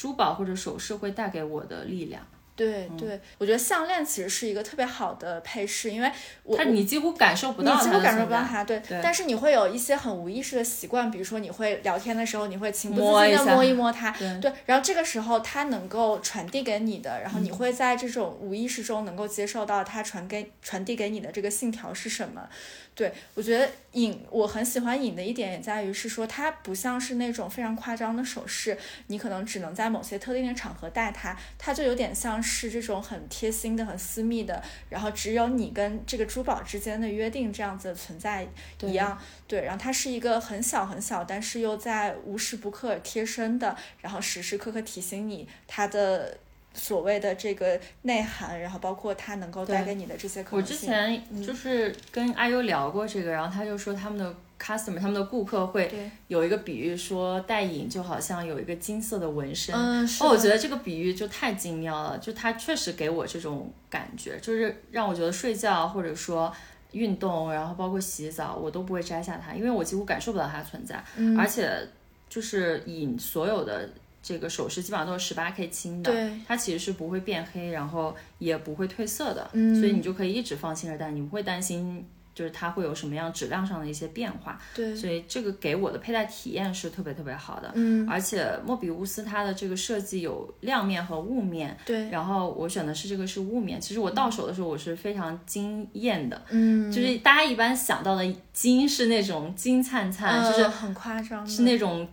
珠宝或者首饰会带给我的力量。对对，我觉得项链其实是一个特别好的配饰，因为我它你几乎感受不到你几乎感受不到它，对，对但是你会有一些很无意识的习惯，比如说你会聊天的时候，你会情不自禁的摸一摸它，对对，然后这个时候它能够传递给你的，然后嗯你会在这种无意识中能够接受到它传给传递给你的这个信条是什么。对我觉得隐，我很喜欢隐的一点也在于是说，它不像是那种非常夸张的首饰，你可能只能在某些特定的场合戴它，它就有点像是这种很贴心的、很私密的，然后只有你跟这个珠宝之间的约定这样子的存在一样。对，然后它是一个很小很小，但是又在无时不刻贴身的，然后时时刻刻提醒你它的。所谓的这个内涵，然后包括它能够带给你的这些可我能性。之前就是跟阿优聊过这个，然后他就说他们的 customer，他们的顾客会，有一个比喻说戴隐就好像有一个金色的纹身。嗯，是哦，我觉得这个比喻就太精妙了，就它确实给我这种感觉，就是让我觉得睡觉或者说运动，然后包括洗澡，我都不会摘下它，因为我几乎感受不到它存在，嗯而且就是隐所有的这个首饰基本上都是十八 K 金的，对它其实是不会变黑，然后也不会褪色的，嗯所以你就可以一直放心的戴，你不会担心。就是它会有什么样质量上的一些变化，对，所以这个给我的佩戴体验是特别特别好的。嗯，而且莫比乌斯它的这个设计有亮面和雾面，对，然后我选的是这个是雾面。其实我到手的时候我是非常惊艳的，嗯，就是大家一般想到的金是那种金灿灿，嗯就是很夸张，是那种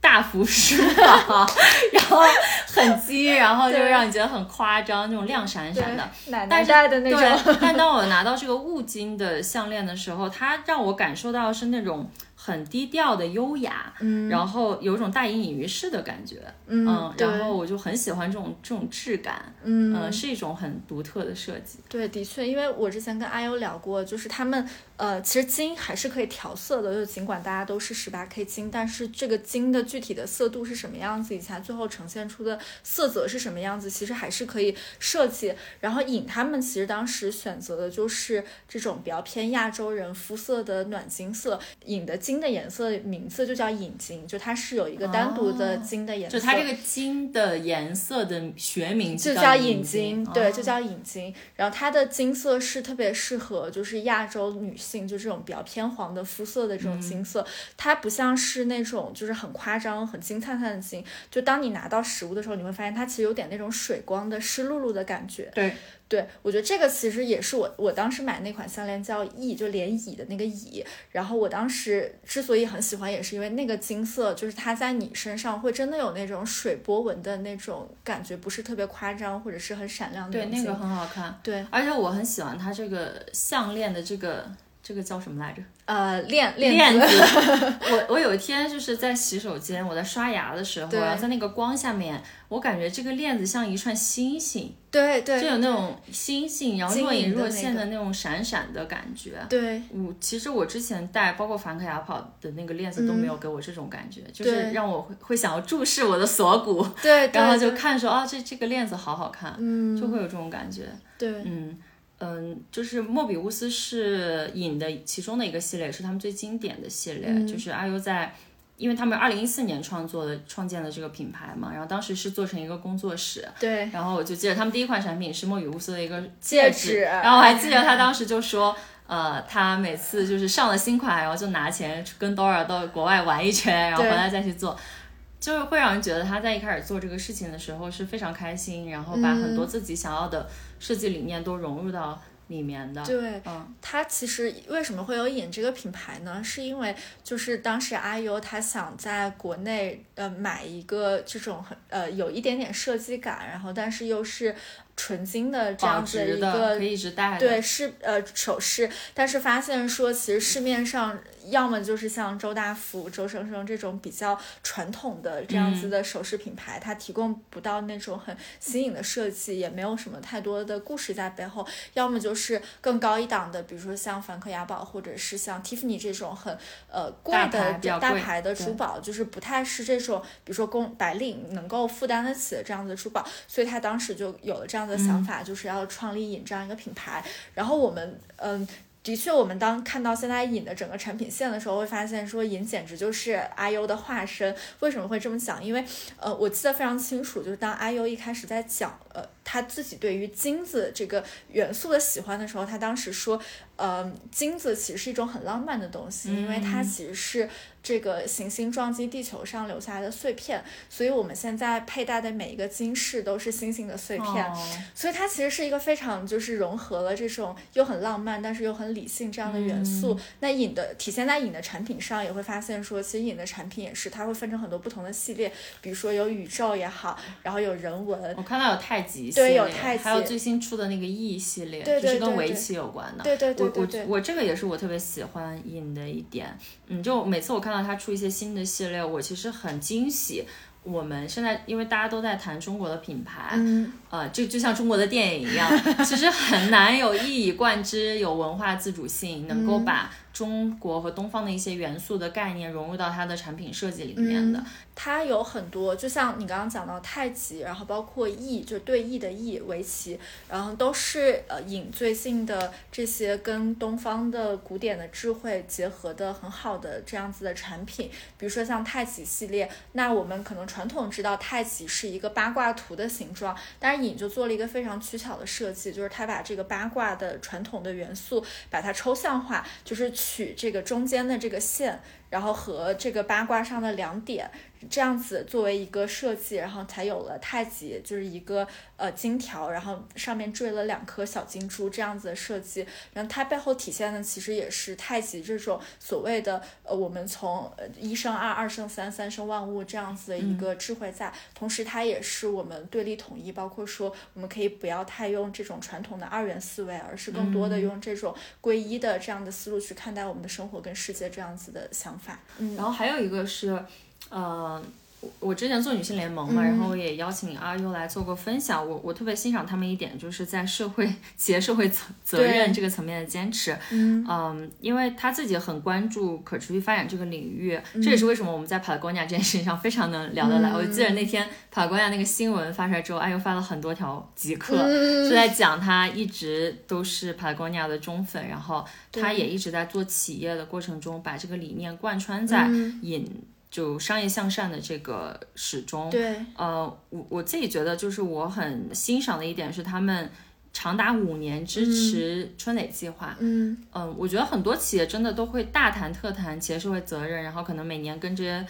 大幅舒放，然后很金，然后就让你觉得很夸张，那种亮闪闪的。奶奶的那种，对，但当我拿到这个雾金的项链的时候，它让我感受到是那种很低调的优雅，嗯，然后有一种大隐隐于市的感觉，嗯对。然后我就很喜欢这种这种质感，嗯、呃，是一种很独特的设计。对，的确，因为我之前跟阿优聊过，就是他们呃，其实金还是可以调色的，就尽管大家都是十八 K 金，但是这个金的具体的色度是什么样子，以及它最后呈现出的色泽是什么样子，其实还是可以设计。然后尹他们其实当时选择的就是这种比较偏亚洲人肤色的暖金色，尹的金的颜色名字就叫尹金，就它是有一个单独的哦金的颜色。就它这个金的颜色的学名就叫叫引金，金，对，哦就叫引金。然后它的金色是特别适合就是亚洲女性，就这种比较偏黄的肤色的这种金色。它不像是那种就是很夸张、很金灿灿的金。就当你拿到实物的时候，你会发现它其实有点那种水光的湿漉漉的感觉。对，对，我觉得这个其实也是我我当时买那款项链叫乙，就连乙的那个乙。然后我当时之所以很喜欢，也是因为那个金色，就是它在你身上会真的有那种水波纹的那种感觉，不是特别夸张或者是很闪亮的对。那个很好看。对，而且我很喜欢它这个项链的这个这个叫什么来着？呃链链子，子。我我有一天就是在洗手间，我在刷牙的时候，然后在那个光下面，我感觉这个链子像一串星星，对对，就有那种星星，然后若隐若现的那种闪闪的感觉。对我其实我之前戴，包括梵克雅宝的那个链子都没有给我这种感觉，就是让我会会想要注视我的锁骨，对，然后就看说啊，这这个链子好好看，嗯，就会有这种感觉。对嗯 嗯，就是莫比乌斯是影的其中的一个系列，是他们最经典的系列，嗯。就是阿优在。因为他们二零一四年创作的创建的这个品牌嘛，然后当时是做成一个工作室，对。然后我就记得他们第一款产品是莫比乌斯的一个戒指，指然后我还记得他当时就说，呃，他每次就是上了新款，然后就拿钱跟 Dora 到国外玩一圈，然后回来再去做，就是会让人觉得他在一开始做这个事情的时候是非常开心，然后把很嗯。多自己想要的设计理念都融入到里面的。对，嗯，它其实为什么会有引这个品牌呢？是因为就是当时阿优他想在国内呃买一个这种很呃有一点点设计感，然后但是又是纯金的这样子的一个可以一直戴的。对，是呃首饰，但是发现说，其实市面上要么就是像周大福、周生生这种比较传统的这样嗯。子的首饰品牌，它提供不到那种很新颖的设计，也没有什么太多的故事在背后，要么就是更高一档的，比如说像梵克雅宝或者是像 Tiffany 这种很呃贵的大牌的珠宝，就是不太是这种比如说公白领能够负担得起的这样子的珠宝，所以他当时就有了这样的想法，就是要创立尹这样一个品牌。然后我们嗯。的确，我们当看到现在尹的整个产品线的时候，会发现说尹简直就是阿 U 的化身。为什么会这么讲？因为呃，我记得非常清楚，就是当阿 U 一开始在讲呃他自己对于金子这个元素的喜欢的时候，他当时说，呃，金子其实是一种很浪漫的东西，因为它其实是这个行星撞击地球上留下来的碎片，所以我们现在佩戴的每一个金饰都是星星的碎片。哦所以它其实是一个非常就是融合了这种又很浪漫，但是又很理性这样的元素。嗯那影的体现在影的产品上，也会发现说，其实影的产品也是它会分成很多不同的系列，比如说有宇宙也好，然后有人文，我看到有太极系对列，有太极还有最新出的那个 E 系列，对对就是跟对对围棋有关的。对对对对对我我我这个也是我特别喜欢影的一点，嗯，就每次我看到他出一些新的系列，我其实很惊喜。我们现在因为大家都在谈中国的品牌，嗯，呃，就就像中国的电影一样，其实很难有一以贯之、有文化自主性，能嗯够把中国和东方的一些元素的概念融入到它的产品设计里面的。它有很多，就像你刚刚讲到太极，然后包括易，就对弈的弈，围棋，然后都是呃引最近的这些跟东方的古典的智慧结合的很好的这样子的产品。比如说像太极系列，那我们可能传统知道太极是一个八卦图的形状，但是引就做了一个非常取巧的设计，就是它把这个八卦的传统的元素把它抽象化，就是取这个中间的这个线。然后和这个八卦上的两点。这样子作为一个设计，然后才有了太极，就是一个呃金条，然后上面缀了两颗小金珠这样子的设计。然后它背后体现的其实也是太极这种所谓的呃我们从呃一生二，二生三，三生万物这样子的一个智慧在。同时它也是我们对立统一，包括说我们可以不要太用这种传统的二元思维，而是更多的用这种归一的这样的思路去看待我们的生活跟世界这样子的想法。嗯，然后还有一个是。呃，我我之前做女性联盟嘛，然后我也邀请阿优来做过分享。我我特别欣赏他们一点，就是在社会 企业社会责责任这个层面的坚持。嗯，因为他自己很关注可持续发展这个领域，这也是为什么我们在 Patagonia 这件事情上非常能聊得来。我记得那天 Patagonia 那个新闻发出来之后，阿优发了很多条极客，就在讲他一直都是 Patagonia 的忠粉，然后他也一直在做企业的过程中，把这个理念贯穿在引。就商业向善的这个始终，对，呃，我我自己觉得就是我很欣赏的一点是他们长达五年支持春蕾计划，嗯。嗯，我觉得很多企业真的都会大谈特谈企业社会责任，然后可能每年跟这些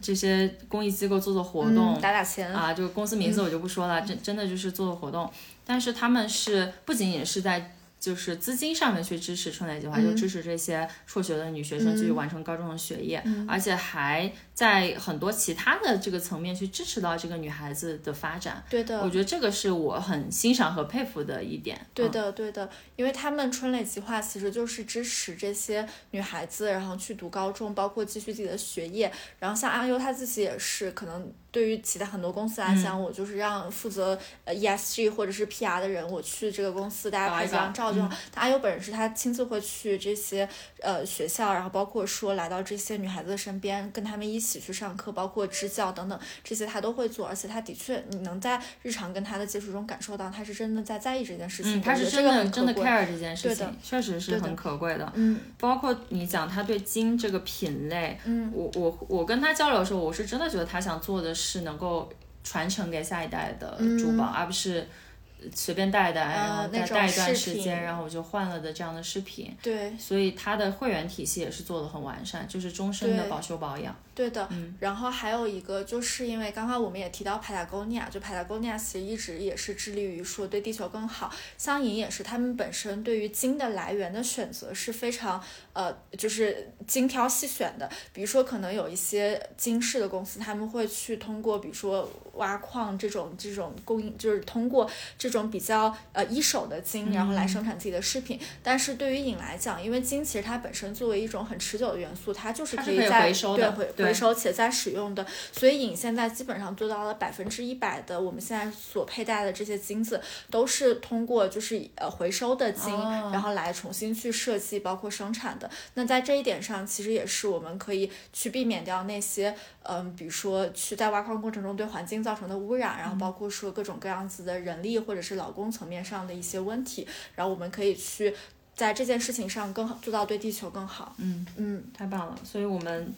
这些公益机构做做活动，打打钱啊，就公司名字我就不说了，真真的就是做做活动，但是他们是不仅仅是在。就是资金上面去支持春蕾计划，就支持这些辍学的女学生继续完成高中的学业，而且还在很多其他的这个层面去支持到这个女孩子的发展。对的，我觉得这个是我很欣赏和佩服的一点。对的，对的，因为他们春蕾计划其实就是支持这些女孩子，然后去读高中，包括继续自己的学业。然后像阿优她自己也是可能。对于其他很多公司来讲，我就是让负责呃 ESG 或者是 PR 的人，我去这个公司，大家拍几张照就好。但阿优本人是，他亲自会去这些呃学校，然后包括说来到这些女孩子的身边，跟他们一起去上课，包括支教等等，这些他都会做。而且他的确，你能在日常跟他的接触中感受到，他是真的在在意这件事情。嗯，他是真的真的 care 这件事情，确实是很可贵的。嗯，包括你讲他对金这个品类，嗯，我我我跟他交流的时候，我是真的觉得他想做的是。是能够传承给下一代的珠宝，而不是随便戴戴，然后再戴一段时间，然后我就换了的这样的饰品。对，所以它的会员体系也是做的很完善，就是终身的保修保养。对的，然后还有一个，就是因为刚刚我们也提到 Patagonia，就 Patagonia 其实一直也是致力于说对地球更好。香银也是，他们本身对于金的来源的选择是非常呃，就是精挑细选的。比如说，可能有一些金饰的公司，他们会去通过，比如说挖矿这种这种供应，就是通过这种比较呃一手的金，然后来生产自己的饰品。但是对于银来讲，因为金其实它本身作为一种很持久的元素，它就是可以在对回。回收且再使用的，所以银现在基本上做到了百分之一百的，我们现在所佩戴的这些金子都是通过就是呃回收的金，然后来重新去设计包括生产的。那在这一点上，其实也是我们可以去避免掉那些嗯，比如说去在挖矿过程中对环境造成的污染，然后包括说各种各样子的人力或者是老公层面上的一些问题，然后我们可以去在这件事情上更好做到对地球更好。嗯嗯，太棒了，所以我们。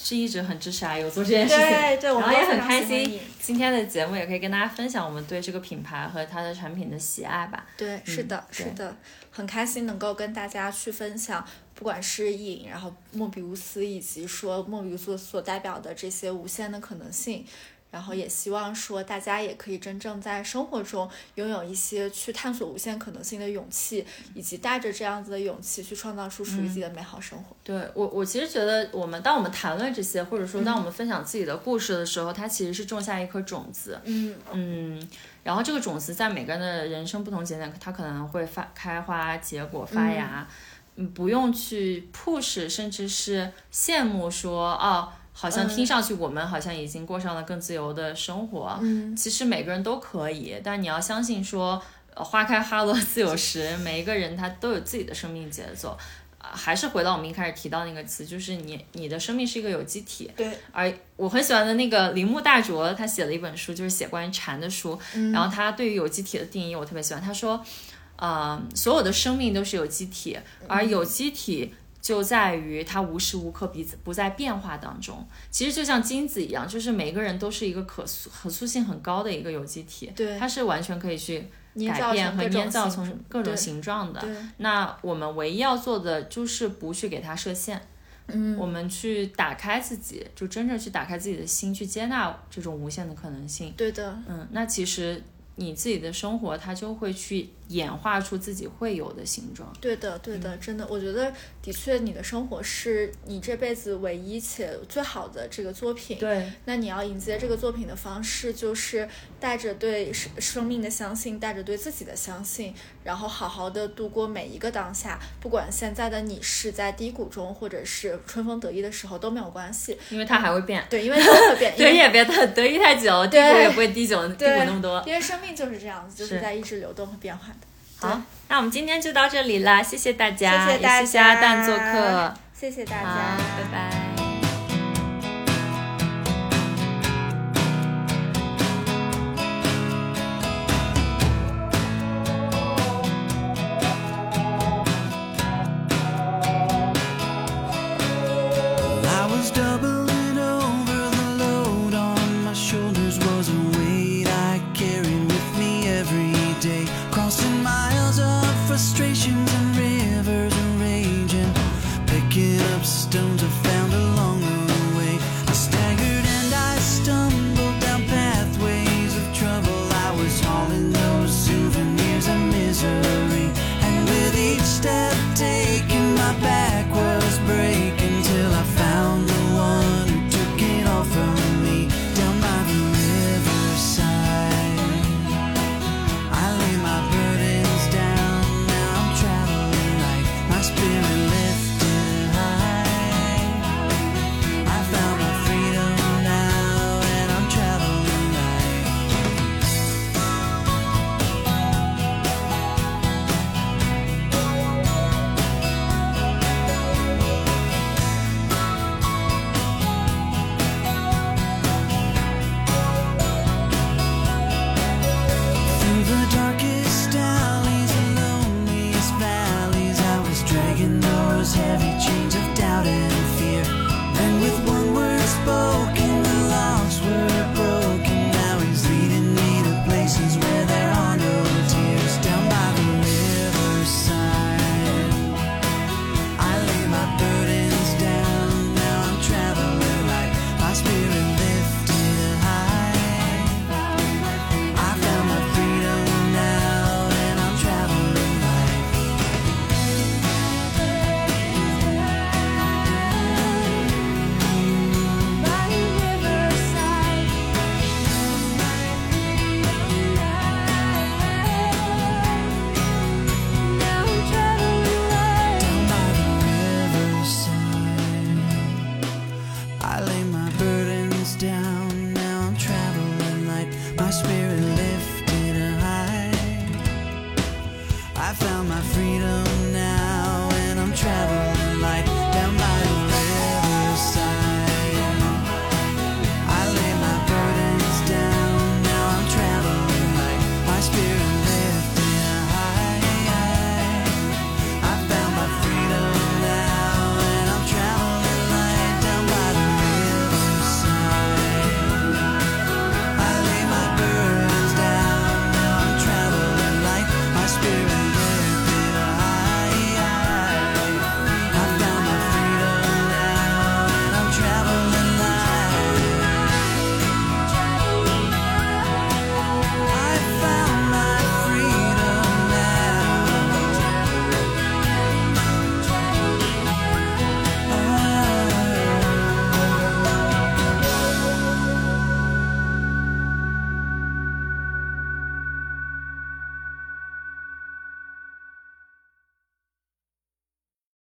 是一直很支持阿尤做这件事情，对对，我们也很开心。今天的节目也可以跟大家分享我们对这个品牌和它的产品的喜爱吧。对，是的，是的，很开心能够跟大家去分享，不管是影，然后莫比乌斯，以及说莫比乌斯所代表的这些无限的可能性。然后也希望说，大家也可以真正在生活中拥有一些去探索无限可能性的勇气，以及带着这样子的勇气去创造出属于自己的美好生活。对我，我其实觉得，我们当我们谈论这些，或者说当我们分享自己的故事的时候，它其实是种下一颗种子。嗯嗯，然后这个种子在每个人的人生不同节点，它可能会发开花、结果、发芽。嗯，不用去 push，甚至是羡慕说哦。好像听上去我们好像已经过上了更自由的生活，嗯，其实每个人都可以，但你要相信说，花开花落自有时，每一个人他都有自己的生命节奏，啊，还是回到我们一开始提到那个词，就是你你的生命是一个有机体，对，而我很喜欢的那个铃木大拙，他写了一本书，就是写关于禅的书，嗯。然后他对于有机体的定义我特别喜欢，他说，啊，所有的生命都是有机体，而有机体。就在于它无时无刻彼此不在变化当中。其实就像精子一样，就是每个人都是一个可塑可塑性很高的一个有机体，对，它是完全可以去改变和捏造成各种形状的。那我们唯一要做的就是不去给它设限，嗯，我们去打开自己，就真正去打开自己的心，去接纳这种无限的可能性。对的，嗯，那其实你自己的生活，它就会去。演化出自己会有的形状。对的，对的，真的，我觉得的确，你的生活是你这辈子唯一且最好的这个作品。对，那你要迎接这个作品的方式，就是带着对生生命的相信，带着对自己的相信，然后好好的度过每一个当下。不管现在的你是在低谷中，或者是春风得意的时候，都没有关系，因为它还会变。对，因为它会变。得意也别太得意太久，低谷也不会低久，低谷那么多。因为生命就是这样子，就是在一直流动和变化。好，那我们今天就到这里啦，谢谢大家，谢谢大家，阿蛋做客，谢谢大家，拜拜。